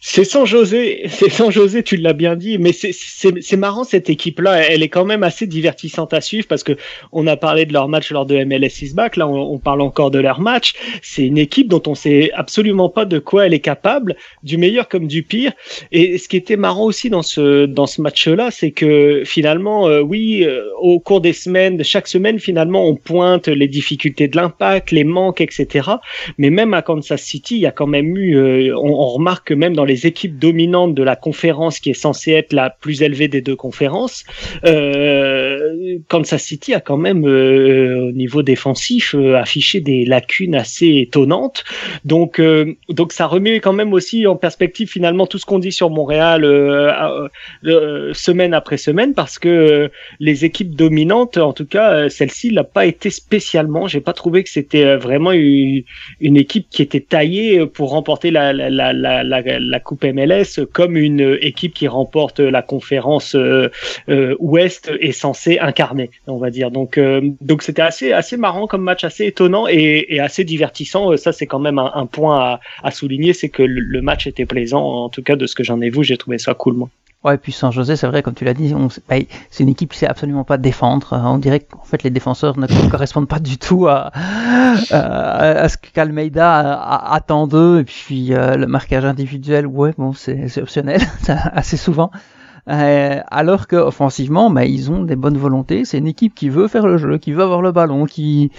C'est sans José, c'est sans José, tu l'as bien dit, mais c'est marrant cette équipe-là, elle est quand même assez divertissante à suivre parce que on a parlé de leur match lors de MLS 6 back, là on, parle encore de leur match. C'est une équipe dont on sait absolument pas de quoi elle est capable, du meilleur comme du pire. Et ce qui était marrant aussi dans ce dans ce match-là, c'est que finalement, euh, oui, euh, au cours des semaines, chaque semaine, finalement, on pointe les difficultés de l'impact, les manques, etc. Mais même à Kansas City, il y a quand même eu, euh, on, on remarque même dans les équipes dominantes de la conférence qui est censée être la plus élevée des deux conférences, euh, Kansas City a quand même euh, au niveau défensif euh, affiché des lacunes assez étonnantes. Donc euh, donc ça remet quand même aussi en perspective finalement tout ce qu'on dit sur Montréal semaine après semaine parce que les équipes dominantes, en tout cas celle-ci n'a pas été spécialement. J'ai pas trouvé que c'était vraiment une, une, équipe qui était taillée pour remporter la, la, la, la la Coupe MLS comme une équipe qui remporte la conférence euh, euh, Ouest est censée incarner, on va dire. Donc euh, donc c'était assez assez marrant comme match, assez étonnant et, assez divertissant. Ça c'est quand même un, point à, souligner, c'est que le, match était plaisant. En tout cas de ce que j'en ai vu, j'ai trouvé ça cool moi. Ouais, et puis San José, c'est vrai, comme tu l'as dit, bah, c'est une équipe qui sait absolument pas défendre. On dirait qu'en fait les défenseurs ne correspondent pas du tout à, à, ce qu'Almeida attend d'eux. Et puis euh, le marquage individuel, ouais, bon, c'est optionnel, assez souvent. Euh, alors que offensivement, bah, ils ont des bonnes volontés. C'est une équipe qui veut faire le jeu, qui veut avoir le ballon, qui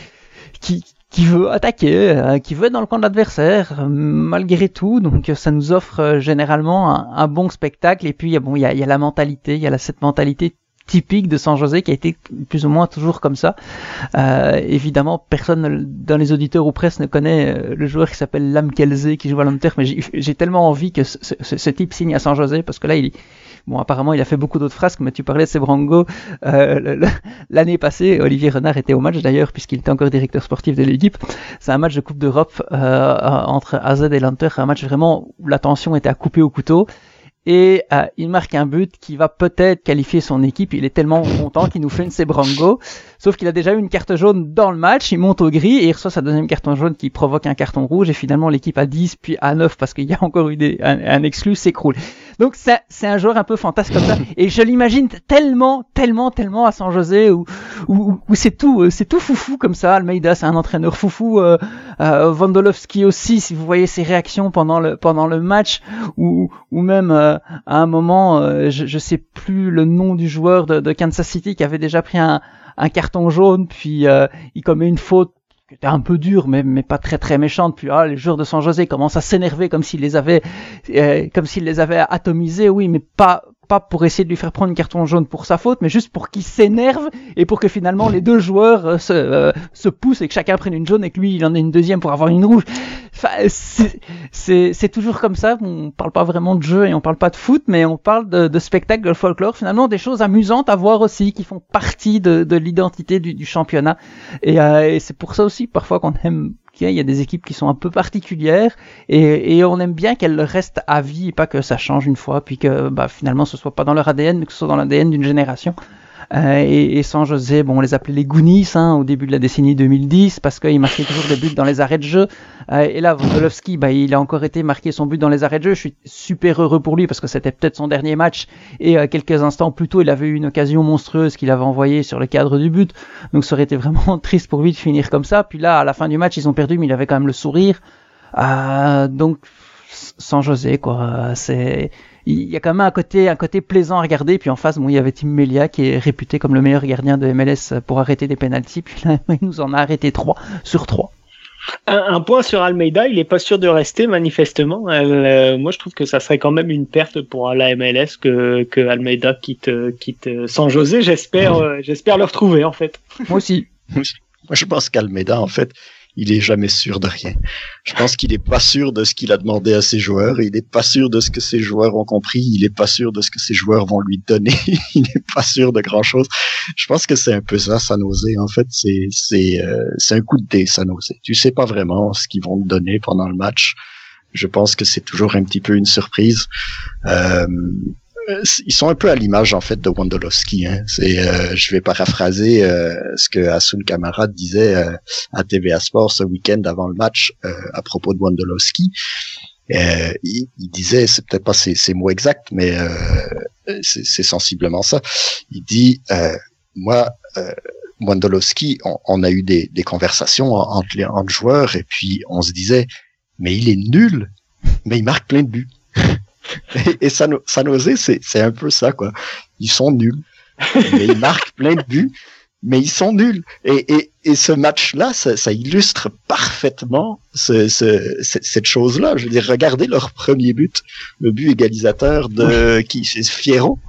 qui, qui veut attaquer, euh, qui veut être dans le camp de l'adversaire, euh, malgré tout. Donc ça nous offre euh, généralement un, bon spectacle. Et puis bon, il y a, y a, la mentalité, il y a cette mentalité typique de San José qui a été plus ou moins toujours comme ça. Euh, évidemment, personne dans les auditeurs ou presse ne connaît le joueur qui s'appelle Lam Kelze qui joue à l'Inter, mais j'ai tellement envie que ce, ce, ce, type signe à San José parce que là, il, Bon, apparemment, il a fait beaucoup d'autres frasques, mais tu parlais de Sebrango. Euh, L'année passée, Olivier Renard était au match d'ailleurs, puisqu'il était encore directeur sportif de l'équipe. C'est un match de Coupe d'Europe euh, entre AZ et l'Inter, un match vraiment où la tension était à couper au couteau et euh, il marque un but qui va peut-être qualifier son équipe. Il est tellement content qu'il nous fait une Sebrango. Sauf qu'il a déjà eu une carte jaune dans le match, il monte au gris et il reçoit sa deuxième carton jaune qui provoque un carton rouge et finalement l'équipe à 10 puis à 9 parce qu'il y a encore eu un, exclu s'écroule. Donc c'est un joueur un peu fantasque comme ça. Et je l'imagine tellement, tellement, tellement à San José où, où, où c'est tout, euh, c'est tout foufou comme ça. Almeida, c'est un entraîneur foufou. Euh, euh, Vandolovski aussi, si vous voyez ses réactions pendant le pendant le match, ou ou même euh, à un moment, je, je sais plus le nom du joueur de, de Kansas City qui avait déjà pris un, un carton jaune, puis il commet une faute qui était un peu dur, mais, mais pas très très méchante. Puis ah, les joueurs de San José commencent à s'énerver comme s'ils les avaient, euh, comme s'ils les avaient atomisés. Oui, mais pas pas pour essayer de lui faire prendre une carton jaune pour sa faute, mais juste pour qu'il s'énerve et pour que finalement les deux joueurs euh, se, euh, se poussent et que chacun prenne une jaune et que lui il en ait une deuxième pour avoir une rouge. Enfin, c'est toujours comme ça. On parle pas vraiment de jeu et on parle pas de foot, mais on parle de, spectacle, de folklore. Finalement, des choses amusantes à voir aussi qui font partie de, de l'identité du, du, championnat. Et, euh, et c'est pour ça aussi parfois qu'on aime il y a des équipes qui sont un peu particulières et, on aime bien qu'elles restent à vie et pas que ça change une fois, puis que bah, finalement ce soit pas dans leur ADN, mais que ce soit dans l'ADN d'une génération. Euh, et, et, San José, bon, on les appelait les Goonies hein, au début de la décennie 2010 parce qu'ils marquaient toujours des buts dans les arrêts de jeu. Euh, et là, Wondolowski, bah, il a encore été marqué son but dans les arrêts de jeu. Je suis super heureux pour lui parce que c'était peut-être son dernier match. Et euh, quelques instants plus tôt, il avait eu une occasion monstrueuse qu'il avait envoyée sur le cadre du but. Donc ça aurait été vraiment triste pour lui de finir comme ça. Puis là, à la fin du match, ils ont perdu, mais il avait quand même le sourire. Euh, donc, San José, quoi. C'est il y a quand même un côté, un côté plaisant à regarder. Puis en face, bon, il y avait Tim Melia qui est réputé comme le meilleur gardien de MLS pour arrêter des pénalties. Puis là, il nous en a arrêté 3 sur 3. Un, point sur Almeida, il est pas sûr de rester manifestement. Euh, moi, je trouve que ça serait quand même une perte pour la MLS que, que Almeida quitte, quitte San José. J'espère, euh, j'espère le retrouver en fait. Moi aussi. Moi, je pense qu'Almeida, en fait, il est jamais sûr de rien. Je pense qu'il est pas sûr de ce qu'il a demandé à ses joueurs, il est pas sûr de ce que ses joueurs ont compris, il est pas sûr de ce que ses joueurs vont lui donner, il est pas sûr de grand chose. Je pense que c'est un peu ça, sa nausée. En fait, c'est c'est euh, c'est un coup de dé, sa nausée. Tu sais pas vraiment ce qu'ils vont te donner pendant le match. Je pense que c'est toujours un petit peu une surprise. Euh, ils sont un peu à l'image en fait de Wondolowski. Hein. C'est, euh, je vais paraphraser euh, ce que Asun Kamara disait à TVA Sport ce week-end avant le match à propos de Wondolowski. Il, il, disait, c'est peut-être pas ses, mots exacts, mais c'est sensiblement ça. Il dit, moi, Wondolowski, on, a eu des, des conversations entre, les, entre joueurs et puis on se disait, mais il est nul, mais il marque plein de buts. Et, et San, c'est un peu ça, quoi. Ils sont nuls. mais ils marquent plein de buts, mais ils sont nuls. Et, et, et ce match-là, ça, ça, illustre parfaitement ce, ce, cette chose-là. Je veux dire, regardez leur premier but, le but égalisateur de qui c'est Fierro.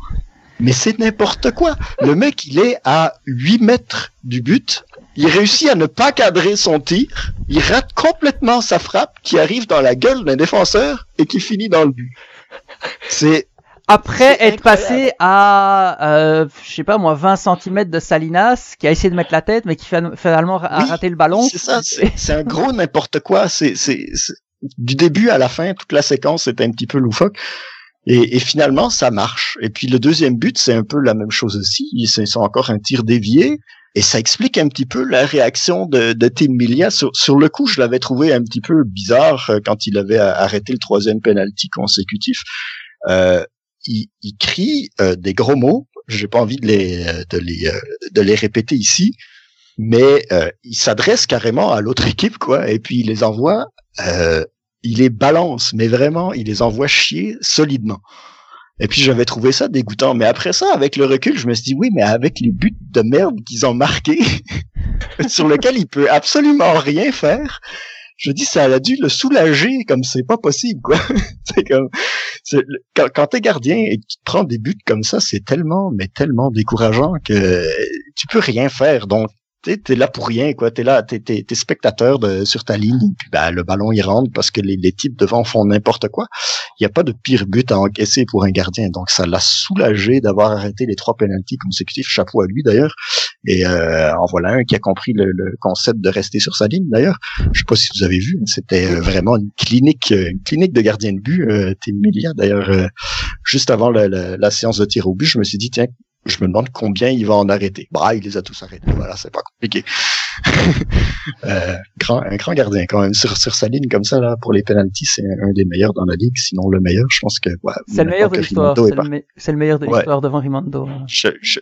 Mais c'est n'importe quoi. Le mec, il est à 8 mètres du but. Il réussit à ne pas cadrer son tir. Il rate complètement sa frappe qui arrive dans la gueule d'un défenseur et qui finit dans le but. C'est après être passé à, euh, je sais pas moi, 20 cm de Salinas, qui a essayé de mettre la tête, mais qui finalement a raté le ballon. C'est ça, c'est un gros n'importe quoi. C'est du début à la fin, toute la séquence est un petit peu loufoque. Et, et, finalement, ça marche. Et puis le deuxième but, c'est un peu la même chose aussi. C'est encore un tir dévié. Et ça explique un petit peu la réaction de, de Tim Milia. Sur, sur, le coup, je l'avais trouvé un petit peu bizarre euh, quand il avait arrêté le troisième penalty consécutif. Euh, il, il, crie euh, des gros mots. J'ai pas envie de les, de les, de les répéter ici, mais il s'adresse carrément à l'autre équipe, quoi. Et puis il les envoie il les balance, mais vraiment, il les envoie chier solidement. Et puis j'avais trouvé ça dégoûtant. Mais après ça, avec le recul, je me suis dit oui, mais avec les buts de merde qu'ils ont marqués, sur lesquels il peut absolument rien faire, je dis ça a dû le soulager comme c'est pas possible quoi. c'est comme quand, t'es gardien et que tu prends des buts comme ça, c'est tellement mais tellement décourageant que tu peux rien faire. Donc t'es es là pour rien, quoi. T'es là, t'es es, spectateur sur ta ligne, puis ben, le ballon il rentre parce que les types devant font n'importe quoi. Il n'y a pas de pire but à encaisser pour un gardien, donc ça l'a soulagé d'avoir arrêté les trois pénalties consécutifs. Chapeau à lui d'ailleurs. Et euh, en voilà un qui a compris le, le, concept de rester sur sa ligne d'ailleurs. Je sais pas si vous avez vu, c'était euh, vraiment une clinique, euh, une clinique de gardien de but. Euh, Tim D'ailleurs, euh, juste avant la, la, la séance de tir au but, je me suis dit tiens je me demande combien il va en arrêter. Bah, il les a tous arrêtés. Voilà, c'est pas compliqué. euh, grand, un grand gardien quand même sur, sur sa ligne comme ça là pour les penalties, c'est un des meilleurs dans la ligue, sinon le meilleur. Je pense que ouais, c'est le meilleur de l'histoire. C'est le, meilleur de l'histoire devant Rimando.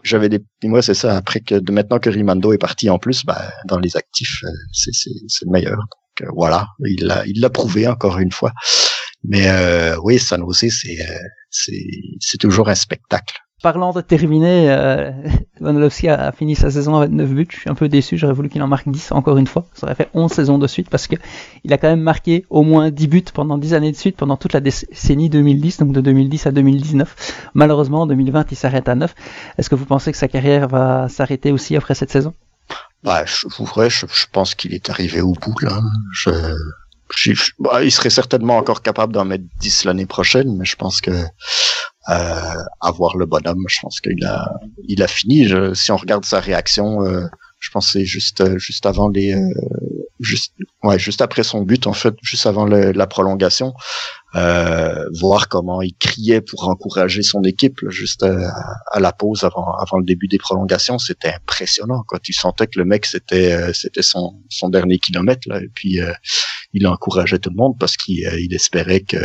J'avais des, moi c'est ça. Après que de maintenant que Rimando est parti en plus, bah, dans les actifs, euh, c'est le meilleur. Donc euh, voilà, il l'a il l'a prouvé encore une fois. Mais euh, oui, San Jose, c'est euh, c'est toujours un spectacle parlant de terminer, euh, a, fini sa saison avec 9 buts. Je suis un peu déçu, j'aurais voulu qu'il en marque 10 encore une fois. Ça aurait fait 11 saisons de suite parce que il a quand même marqué au moins 10 buts pendant 10 années de suite, pendant toute la décennie 2010, donc de 2010 à 2019. Malheureusement, en 2020, il s'arrête à 9. Est-ce que vous pensez que sa carrière va s'arrêter aussi après cette saison? Bah, je, je, pense qu'il est arrivé au bout là. Bah, il serait certainement encore capable d'en mettre 10 l'année prochaine, mais je pense que avoir le bonhomme, je pense qu'il a, il a fini. si on regarde sa réaction, euh, je pense c'est juste, euh, juste avant les, euh, juste, ouais, juste après son but en fait, juste avant la prolongation, euh, voir comment il criait pour encourager son équipe juste à, la pause avant, avant le début des prolongations, c'était impressionnant. Quoi. Tu sentais que le mec c'était, c'était son, son dernier kilomètre là, et puis il encourageait tout le monde parce qu'il il espérait que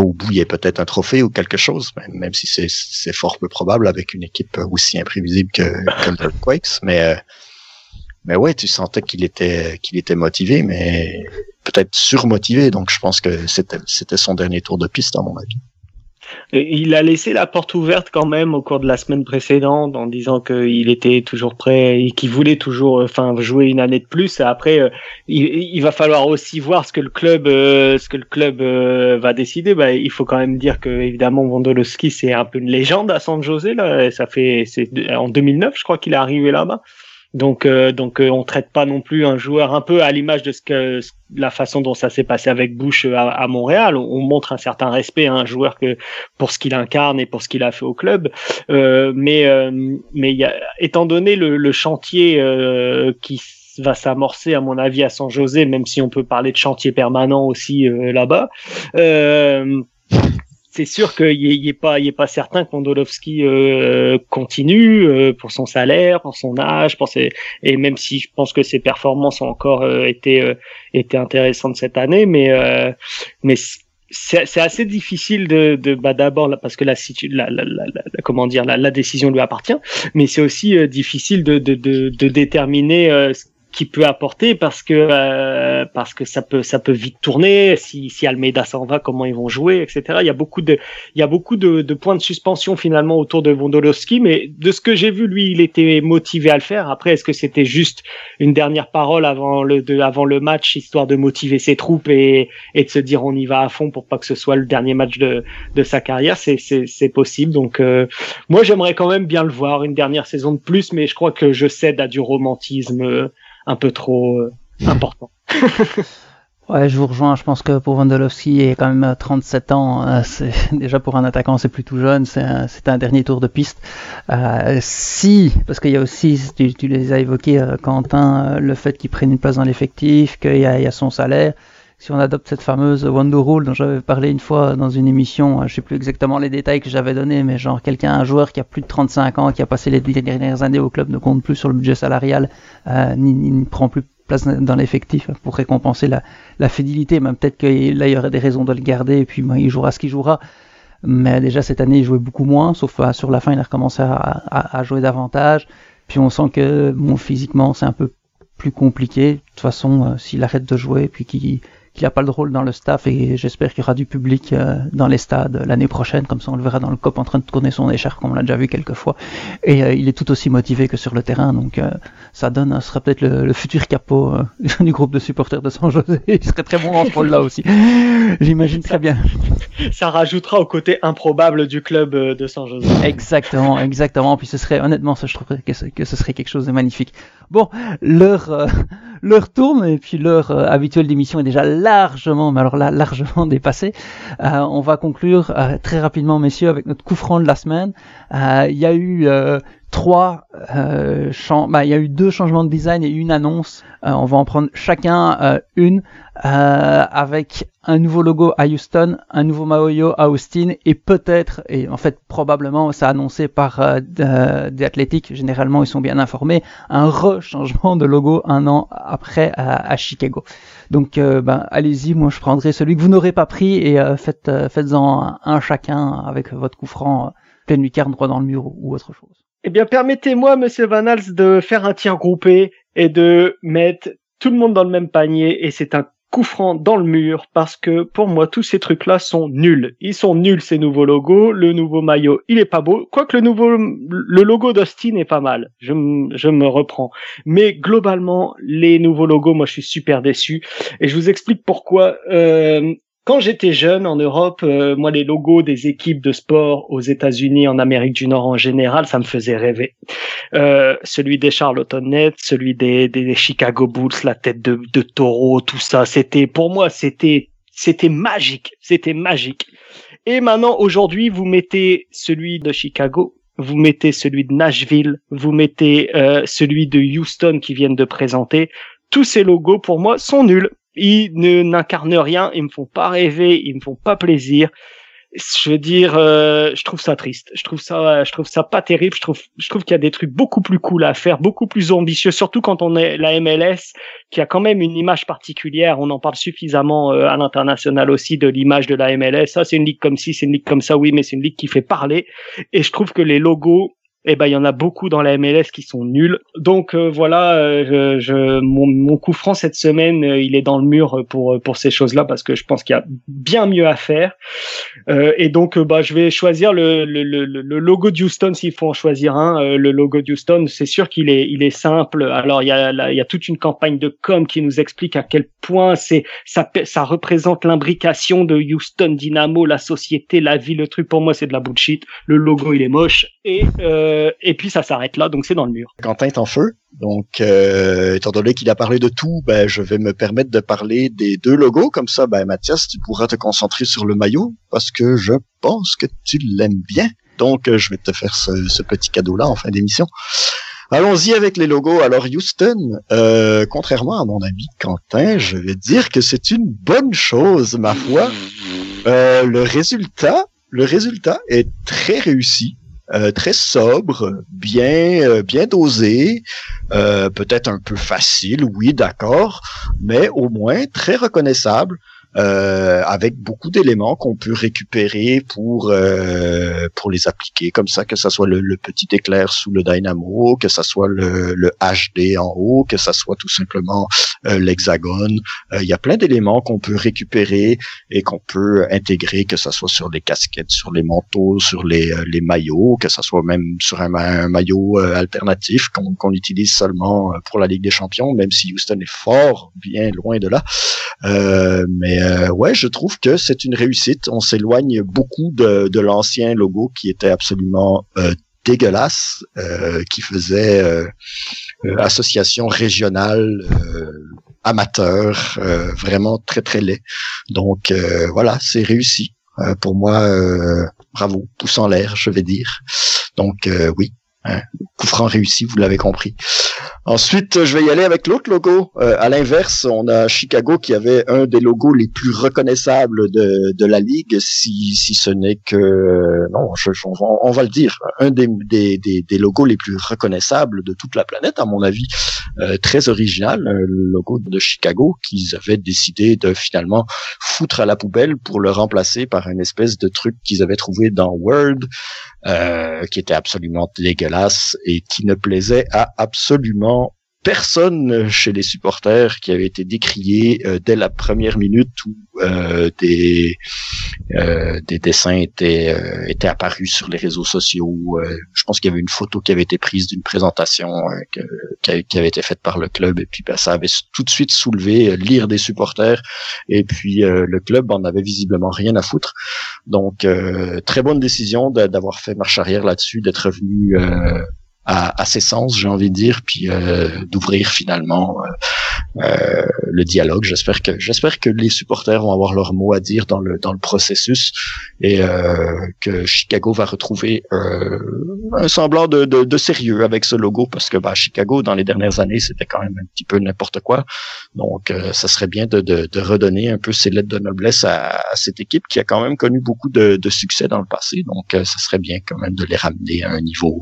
au bout il y ait peut-être un trophée ou quelque chose, même si c'est fort peu probable avec une équipe aussi imprévisible que, que le Quakes. Mais euh, mais ouais, tu sentais qu'il était qu'il était motivé, mais peut-être surmotivé. Donc je pense que c'était son dernier tour de piste à mon avis. Il a laissé la porte ouverte quand même au cours de la semaine précédente en disant qu'il était toujours prêt et qu'il voulait toujours enfin jouer une année de plus. Après, euh, il, va falloir aussi voir ce que le club euh, ce que le club euh, va décider. Bah, il faut quand même dire que évidemment Wondolowski c'est un peu une légende à San José là. Ça fait c'est en 2009 je crois qu'il est arrivé là-bas. Donc, euh, donc euh, on traite pas non plus un joueur un peu à l'image de ce que la façon dont ça s'est passé avec Bush à, à Montréal. On, montre un certain respect à un joueur que pour ce qu'il incarne et pour ce qu'il a fait au club. Euh, mais euh, mais y a, étant donné le, le chantier qui va s'amorcer à mon avis à San José, même si on peut parler de chantier permanent aussi là-bas c'est sûr qu'il pas, il est pas certain que euh, continue euh, pour son salaire, pour son âge, pour ses, et même si je pense que ses performances ont encore euh, été, euh, intéressantes cette année, mais, mais c'est assez difficile de, de bah d'abord parce que la, la, la, la, comment dire la, décision lui appartient, mais c'est aussi difficile de, de, de, de déterminer qui peut apporter parce que euh, parce que ça peut ça peut vite tourner. Si si Almeida s'en va comment ils vont jouer etc il y a beaucoup de il y a beaucoup de, de points de suspension finalement autour de Vondolowski mais de ce que j'ai vu lui il était motivé à le faire. Après est-ce que c'était juste une dernière parole avant le de, avant le match histoire de motiver ses troupes et et de se dire on y va à fond pour pas que ce soit le dernier match de de sa carrière? C'est c'est c'est possible. Donc euh, moi j'aimerais quand même bien le voir une dernière saison de plus mais je crois que je cède à du romantisme un peu trop euh, important. Ouais, je vous rejoins. Je pense que pour Wondolowski, il a quand même 37 ans. Euh, c'est déjà pour un attaquant, c'est plutôt jeune. C'est un, un, dernier tour de piste. Euh, si, parce qu'il y a aussi, tu, tu, les as évoqués, Quentin, le fait qu'il prenne une place dans l'effectif, qu'il y, y, a son salaire si on adopte cette fameuse Wonder Rule dont j'avais parlé une fois dans une émission, euh, je sais plus exactement les détails que j'avais donnés, mais genre quelqu'un, un joueur qui a plus de 35 ans, qui a passé les dernières années au club, ne compte plus sur le budget salarial, euh, ni, ne prend plus place dans l'effectif pour récompenser la, fidélité. Même peut-être que là il y aurait des raisons de le garder et puis il jouera ce qu'il jouera. Mais déjà cette année il jouait beaucoup moins, sauf euh, sur la fin il a recommencé à jouer davantage. Puis on sent que bon physiquement c'est un peu plus compliqué. De toute façon, euh, s'il arrête de jouer puis qu'il qu'il n'a pas le rôle dans le staff et j'espère qu'il y aura du public euh, dans les stades l'année prochaine, comme ça on le verra dans le COP en train de tourner son écharpe, comme on l'a déjà vu quelques fois. Et euh, il est tout aussi motivé que sur le terrain, donc euh, ça donne, ce sera peut-être le, futur capot du groupe de supporters de San José. il serait très bon dans ce rôle-là aussi. J'imagine très bien. Ça rajoutera au côté improbable du club de San José. Exactement, exactement. Puis ce serait, honnêtement, ça, je trouverais que ce, que ce serait quelque chose de magnifique. Bon, l'heure, l'heure tourne et puis l'heure habituelle d'émission est déjà largement, mais alors là, largement dépassé. Euh, on va conclure euh, très rapidement, messieurs, avec notre coup franc de la semaine. Euh, il y a eu trois euh, bah, il y a eu deux changements de design et une annonce. Euh, on va en prendre chacun euh, une euh, avec un nouveau logo à Houston, un nouveau Maoyo à Austin et peut-être et en fait probablement c'est annoncé par des athlétiques. Généralement ils sont bien informés. Un re-changement de logo un an après à, Chicago. Donc ben, allez-y, moi je prendrai celui que vous n'aurez pas pris et faites faites-en un, chacun avec votre coup franc pleine lucarne droit dans le mur ou autre chose. Eh bien, permettez-moi, Monsieur Van Hals, de faire un tir groupé et de mettre tout le monde dans le même panier. Et c'est un coup franc dans le mur parce que pour moi, tous ces trucs-là sont nuls. Ils sont nuls, ces nouveaux logos. Le nouveau maillot, il est pas beau. Quoique le nouveau, le logo d'Austin est pas mal. Je, je me reprends. Mais globalement, les nouveaux logos, moi, je suis super déçu. Et je vous explique pourquoi. Euh, quand j'étais jeune en Europe, euh, moi les logos des équipes de sport aux États-Unis, en Amérique du Nord en général, ça me faisait rêver. Euh, celui des Charlotte Nets, celui des, des, Chicago Bulls, la tête de, de taureau, tout ça, c'était pour moi c'était c'était magique, c'était magique. Et maintenant aujourd'hui, vous mettez celui de Chicago, vous mettez celui de Nashville, vous mettez euh, celui de Houston qui viennent de présenter. Tous ces logos pour moi sont nuls ils ne n'incarnent rien, ils me font pas rêver, ils me font pas plaisir. Je veux dire, euh, je trouve ça triste. Je trouve ça, je trouve ça pas terrible. Je trouve, je trouve qu'il y a des trucs beaucoup plus cool à faire, beaucoup plus ambitieux, surtout quand on est la MLS, qui a quand même une image particulière. On en parle suffisamment euh, à l'international aussi de l'image de la MLS. Ça, c'est une ligue comme ci, c'est une ligue comme ça, oui, mais c'est une ligue qui fait parler. Et je trouve que les logos eh ben il y en a beaucoup dans la MLS qui sont nuls. Donc euh, voilà, euh, je, mon, mon, coup franc cette semaine, euh, il est dans le mur pour pour ces choses-là parce que je pense qu'il y a bien mieux à faire. et donc bah je vais choisir le, le, le, le logo de Houston s'il faut en choisir un. le logo de Houston, c'est sûr qu'il est il est simple. Alors il y a il y a toute une campagne de com qui nous explique à quel point c'est ça ça représente l'imbrication de Houston Dynamo, la société, la vie, le truc. Pour moi c'est de la bullshit. Le logo il est moche et euh, et puis ça s'arrête là, donc c'est dans le mur. Quentin est en feu, donc euh, étant donné qu'il a parlé de tout, ben je vais me permettre de parler des deux logos, comme ça, ben Mathias, tu pourras te concentrer sur le maillot parce que je pense que tu l'aimes bien. Donc euh, je vais te faire ce, petit cadeau-là en fin d'émission. Allons-y avec les logos. Alors Houston, euh, contrairement à mon ami Quentin, je vais dire que c'est une bonne chose, ma foi. Euh, le résultat, le résultat est très réussi. Euh, très sobre, bien euh, bien dosé, euh, peut-être un peu facile, oui, d'accord, mais au moins très reconnaissable. Euh, avec beaucoup d'éléments qu'on peut récupérer pour euh, pour les appliquer comme ça, que ça soit le, petit éclair sous le dynamo, que ça soit le, HD en haut, que ça soit tout simplement euh, l'hexagone. Il y a plein d'éléments qu'on peut récupérer et qu'on peut intégrer, que ça soit sur les casquettes, sur les manteaux, sur les, les maillots, que ça soit même sur un, maillot alternatif qu'on utilise seulement pour la Ligue des Champions, même si Houston est fort bien loin de là. mais euh, ouais, je trouve que c'est une réussite. On s'éloigne beaucoup de, de l'ancien logo qui était absolument euh, dégueulasse, euh, qui faisait association régionale amateur, vraiment très très laid. Donc voilà, c'est réussi. pour moi, bravo, pouce en l'air, je vais dire. Donc oui, hein, coup franc réussi, vous l'avez compris. Ensuite, je vais y aller avec l'autre logo. Euh, à l'inverse, on a Chicago qui avait un des logos les plus reconnaissables de, de la ligue, si, si ce n'est que non, je, on, va le dire, un des, des, des, logos les plus reconnaissables de toute la planète, à mon avis, euh, très original, le logo de Chicago qu'ils avaient décidé de finalement foutre à la poubelle pour le remplacer par une espèce de truc qu'ils avaient trouvé dans Word, euh, qui était absolument dégueulasse et qui ne plaisait à absolument personne chez les supporters qui avait été décrié euh, dès la première minute où euh, des euh, des dessins étaient étaient apparus sur les réseaux sociaux. je pense qu'il y avait une photo qui avait été prise d'une présentation qui, avait été faite par le club et puis ben, ça avait tout de suite soulevé lire des supporters et puis le club en avait visiblement rien à foutre. Donc très bonne décision d'avoir fait marche arrière là-dessus, d'être venu à, à, ses sens, j'ai envie de dire, puis euh, d'ouvrir finalement euh, le dialogue. J'espère que j'espère que les supporters vont avoir leur mot à dire dans le dans le processus et euh, que Chicago va retrouver euh, un semblant de, de, de, sérieux avec ce logo parce que bah, Chicago dans les dernières années c'était quand même un petit peu n'importe quoi. Donc euh, ça serait bien de, de, de, redonner un peu ces lettres de noblesse à, à, cette équipe qui a quand même connu beaucoup de, de succès dans le passé. Donc ça serait bien quand même de les ramener à un niveau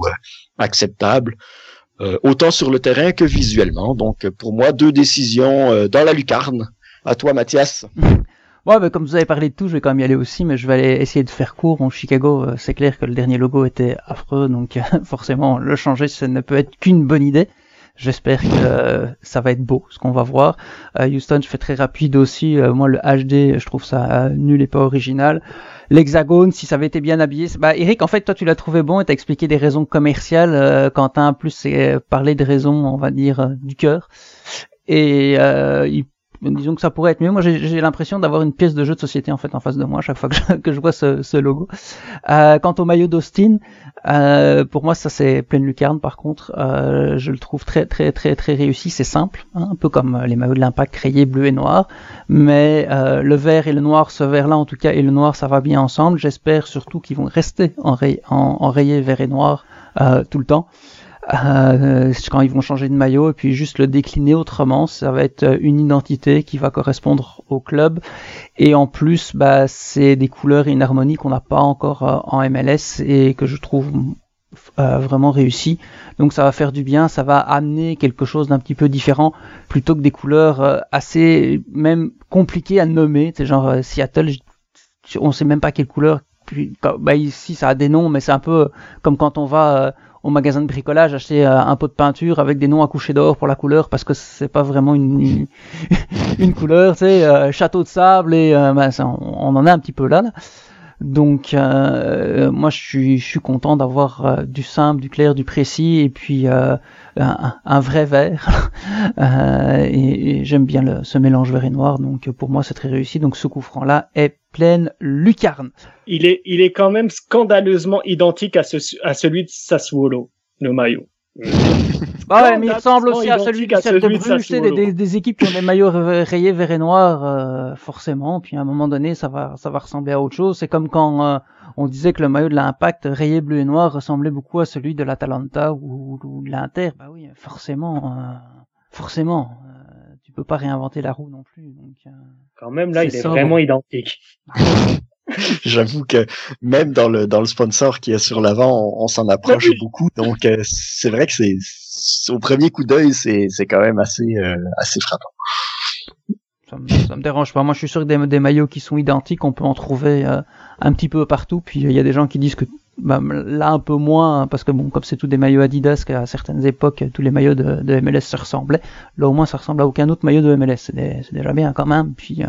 acceptable. Euh, autant sur le terrain que visuellement. Donc pour moi, deux décisions euh, dans la lucarne. À toi, Mathias. Ouais, bah, comme vous avez parlé de tout, je vais quand même y aller aussi, mais je vais aller essayer de faire court. Bon, Chicago, euh, c'est clair que le dernier logo était affreux, donc forcément, le changer, ça ne peut être qu'une bonne idée. J'espère que ça va être beau, ce qu'on va voir. Houston, je fais très rapide aussi. moi, le HD, je trouve ça nul et pas original l'hexagone, si ça avait été bien habillé. Bah, Eric, en fait, toi, tu l'as trouvé bon et t'as expliqué des raisons commerciales. Euh, Quentin, plus, c'est parler des raisons, on va dire, euh, du cœur. Et euh, disons que ça pourrait être mieux. Moi, j'ai l'impression d'avoir une pièce de jeu de société en fait en face de moi chaque fois que je, que je vois ce, ce logo. Euh, quant au maillot d'Austin, euh, pour moi, ça c'est pleine lucarne. Par contre, euh, je le trouve très très très très réussi. C'est simple, hein, un peu comme les maillots de l'Impact crayés bleu et noir, mais euh, le vert et le noir, ce vert-là en tout cas et le noir, ça va bien ensemble. J'espère surtout qu'ils vont rester en, en, en rayé vert et noir euh, tout le temps. Euh, quand ils vont changer de maillot et puis juste le décliner autrement, ça va être une identité qui va correspondre au club et en plus bah, c'est des couleurs et une harmonie qu'on n'a pas encore euh, en MLS et que je trouve euh, vraiment réussi. Donc ça va faire du bien, ça va amener quelque chose d'un petit peu différent plutôt que des couleurs euh, assez même compliquées à nommer. C'est genre Seattle, on sait même pas quelle couleur. Bah, ici ça a des noms, mais c'est un peu comme quand on va au magasin de bricolage acheter euh, un pot de peinture avec des noms à coucher d'or pour la couleur parce que c'est pas vraiment une, une, couleur, tu sais, euh, château de sable et euh, ben, on, en est un petit peu là. Donc moi je suis, je suis content d'avoir du simple, du clair, du précis et puis un, un, vrai vert. et, j'aime bien ce mélange vert et noir. Donc pour moi c'est très réussi. Donc ce coup franc là est pleine lucarne. Il est, il est quand même scandaleusement identique à, à celui de Sassuolo, le maillot. Bah ouais, mais il ressemble aussi à celui, de, celui de Bruges, des, des, équipes qui ont des maillots rayés vert et noir, euh, forcément. Puis à un moment donné, ça va, ça va ressembler à autre chose. C'est comme quand euh, on disait que le maillot de l'Impact rayé bleu et noir ressemblait beaucoup à celui de l'Atalanta ou, ou, de l'Inter. Bah oui, forcément, euh, forcément tu peux pas réinventer la roue non plus. Donc, euh, Quand même, là, il est vraiment identique. J'avoue que même dans le dans le sponsor qui est sur l'avant, on, s'en approche beaucoup. Donc euh, c'est vrai que c'est au premier coup d'œil, c'est c'est quand même assez euh, assez frappant. Ça me, ça me dérange pas. Moi, je suis sûr que des, des maillots qui sont identiques, on peut en trouver un petit peu partout. Puis il y a des gens qui disent que bah, là un peu moins hein, parce que bon comme c'est tous des maillots Adidas qu'à certaines époques tous les maillots de, de, MLS se ressemblaient là au moins ça ressemble à aucun autre maillot de MLS c'est déjà bien quand même puis euh...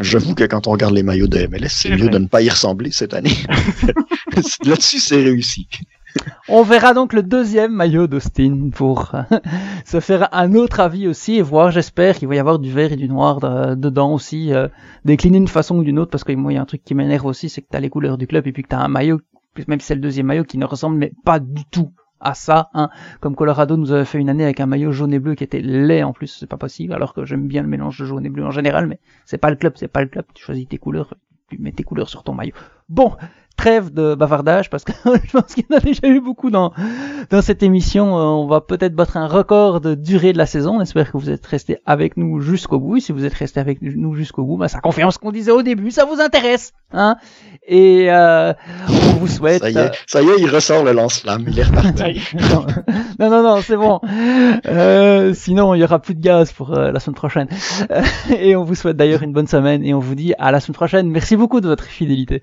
j'avoue que quand on regarde les maillots de MLS c'est mieux de ne pas y ressembler cette année. Là-dessus c'est réussi. On verra donc le deuxième maillot d'Austin pour euh, se faire un autre avis aussi et voir, j'espère qu'il va y avoir du vert et du noir dedans aussi, euh, décliné d'une façon ou d'une autre, parce que moi il y a un truc qui m'énerve aussi, c'est que tu as les couleurs du club et puis que tu as un maillot même si c'est le deuxième maillot qui ne ressemble mais pas du tout à ça, hein. Comme Colorado nous avait fait une année avec un maillot jaune et bleu qui était laid en plus, c'est pas possible, alors que j'aime bien le mélange jaune et bleu en général, mais c'est pas le club, c'est pas le club, tu choisis tes couleurs, tu mets tes couleurs sur ton maillot. Bon, trêve de bavardage parce que je pense qu'il y en a déjà eu beaucoup dans, dans cette émission. Euh, on va peut-être battre un record de durée de la saison. On espère que vous êtes restés avec nous jusqu'au bout. Et si vous êtes restés avec nous jusqu'au bout, bah, ça confirme ce qu'on disait au début. Ça vous intéresse, hein Et euh, on vous souhaite. Ça y est, ça y est, il ressort le lance-flamme. Il est reparti. non, non, non, c'est bon. Euh, sinon, il y aura plus de gaz pour euh, la semaine prochaine. et on vous souhaite d'ailleurs une bonne semaine et on vous dit à la semaine prochaine. Merci beaucoup de votre fidélité.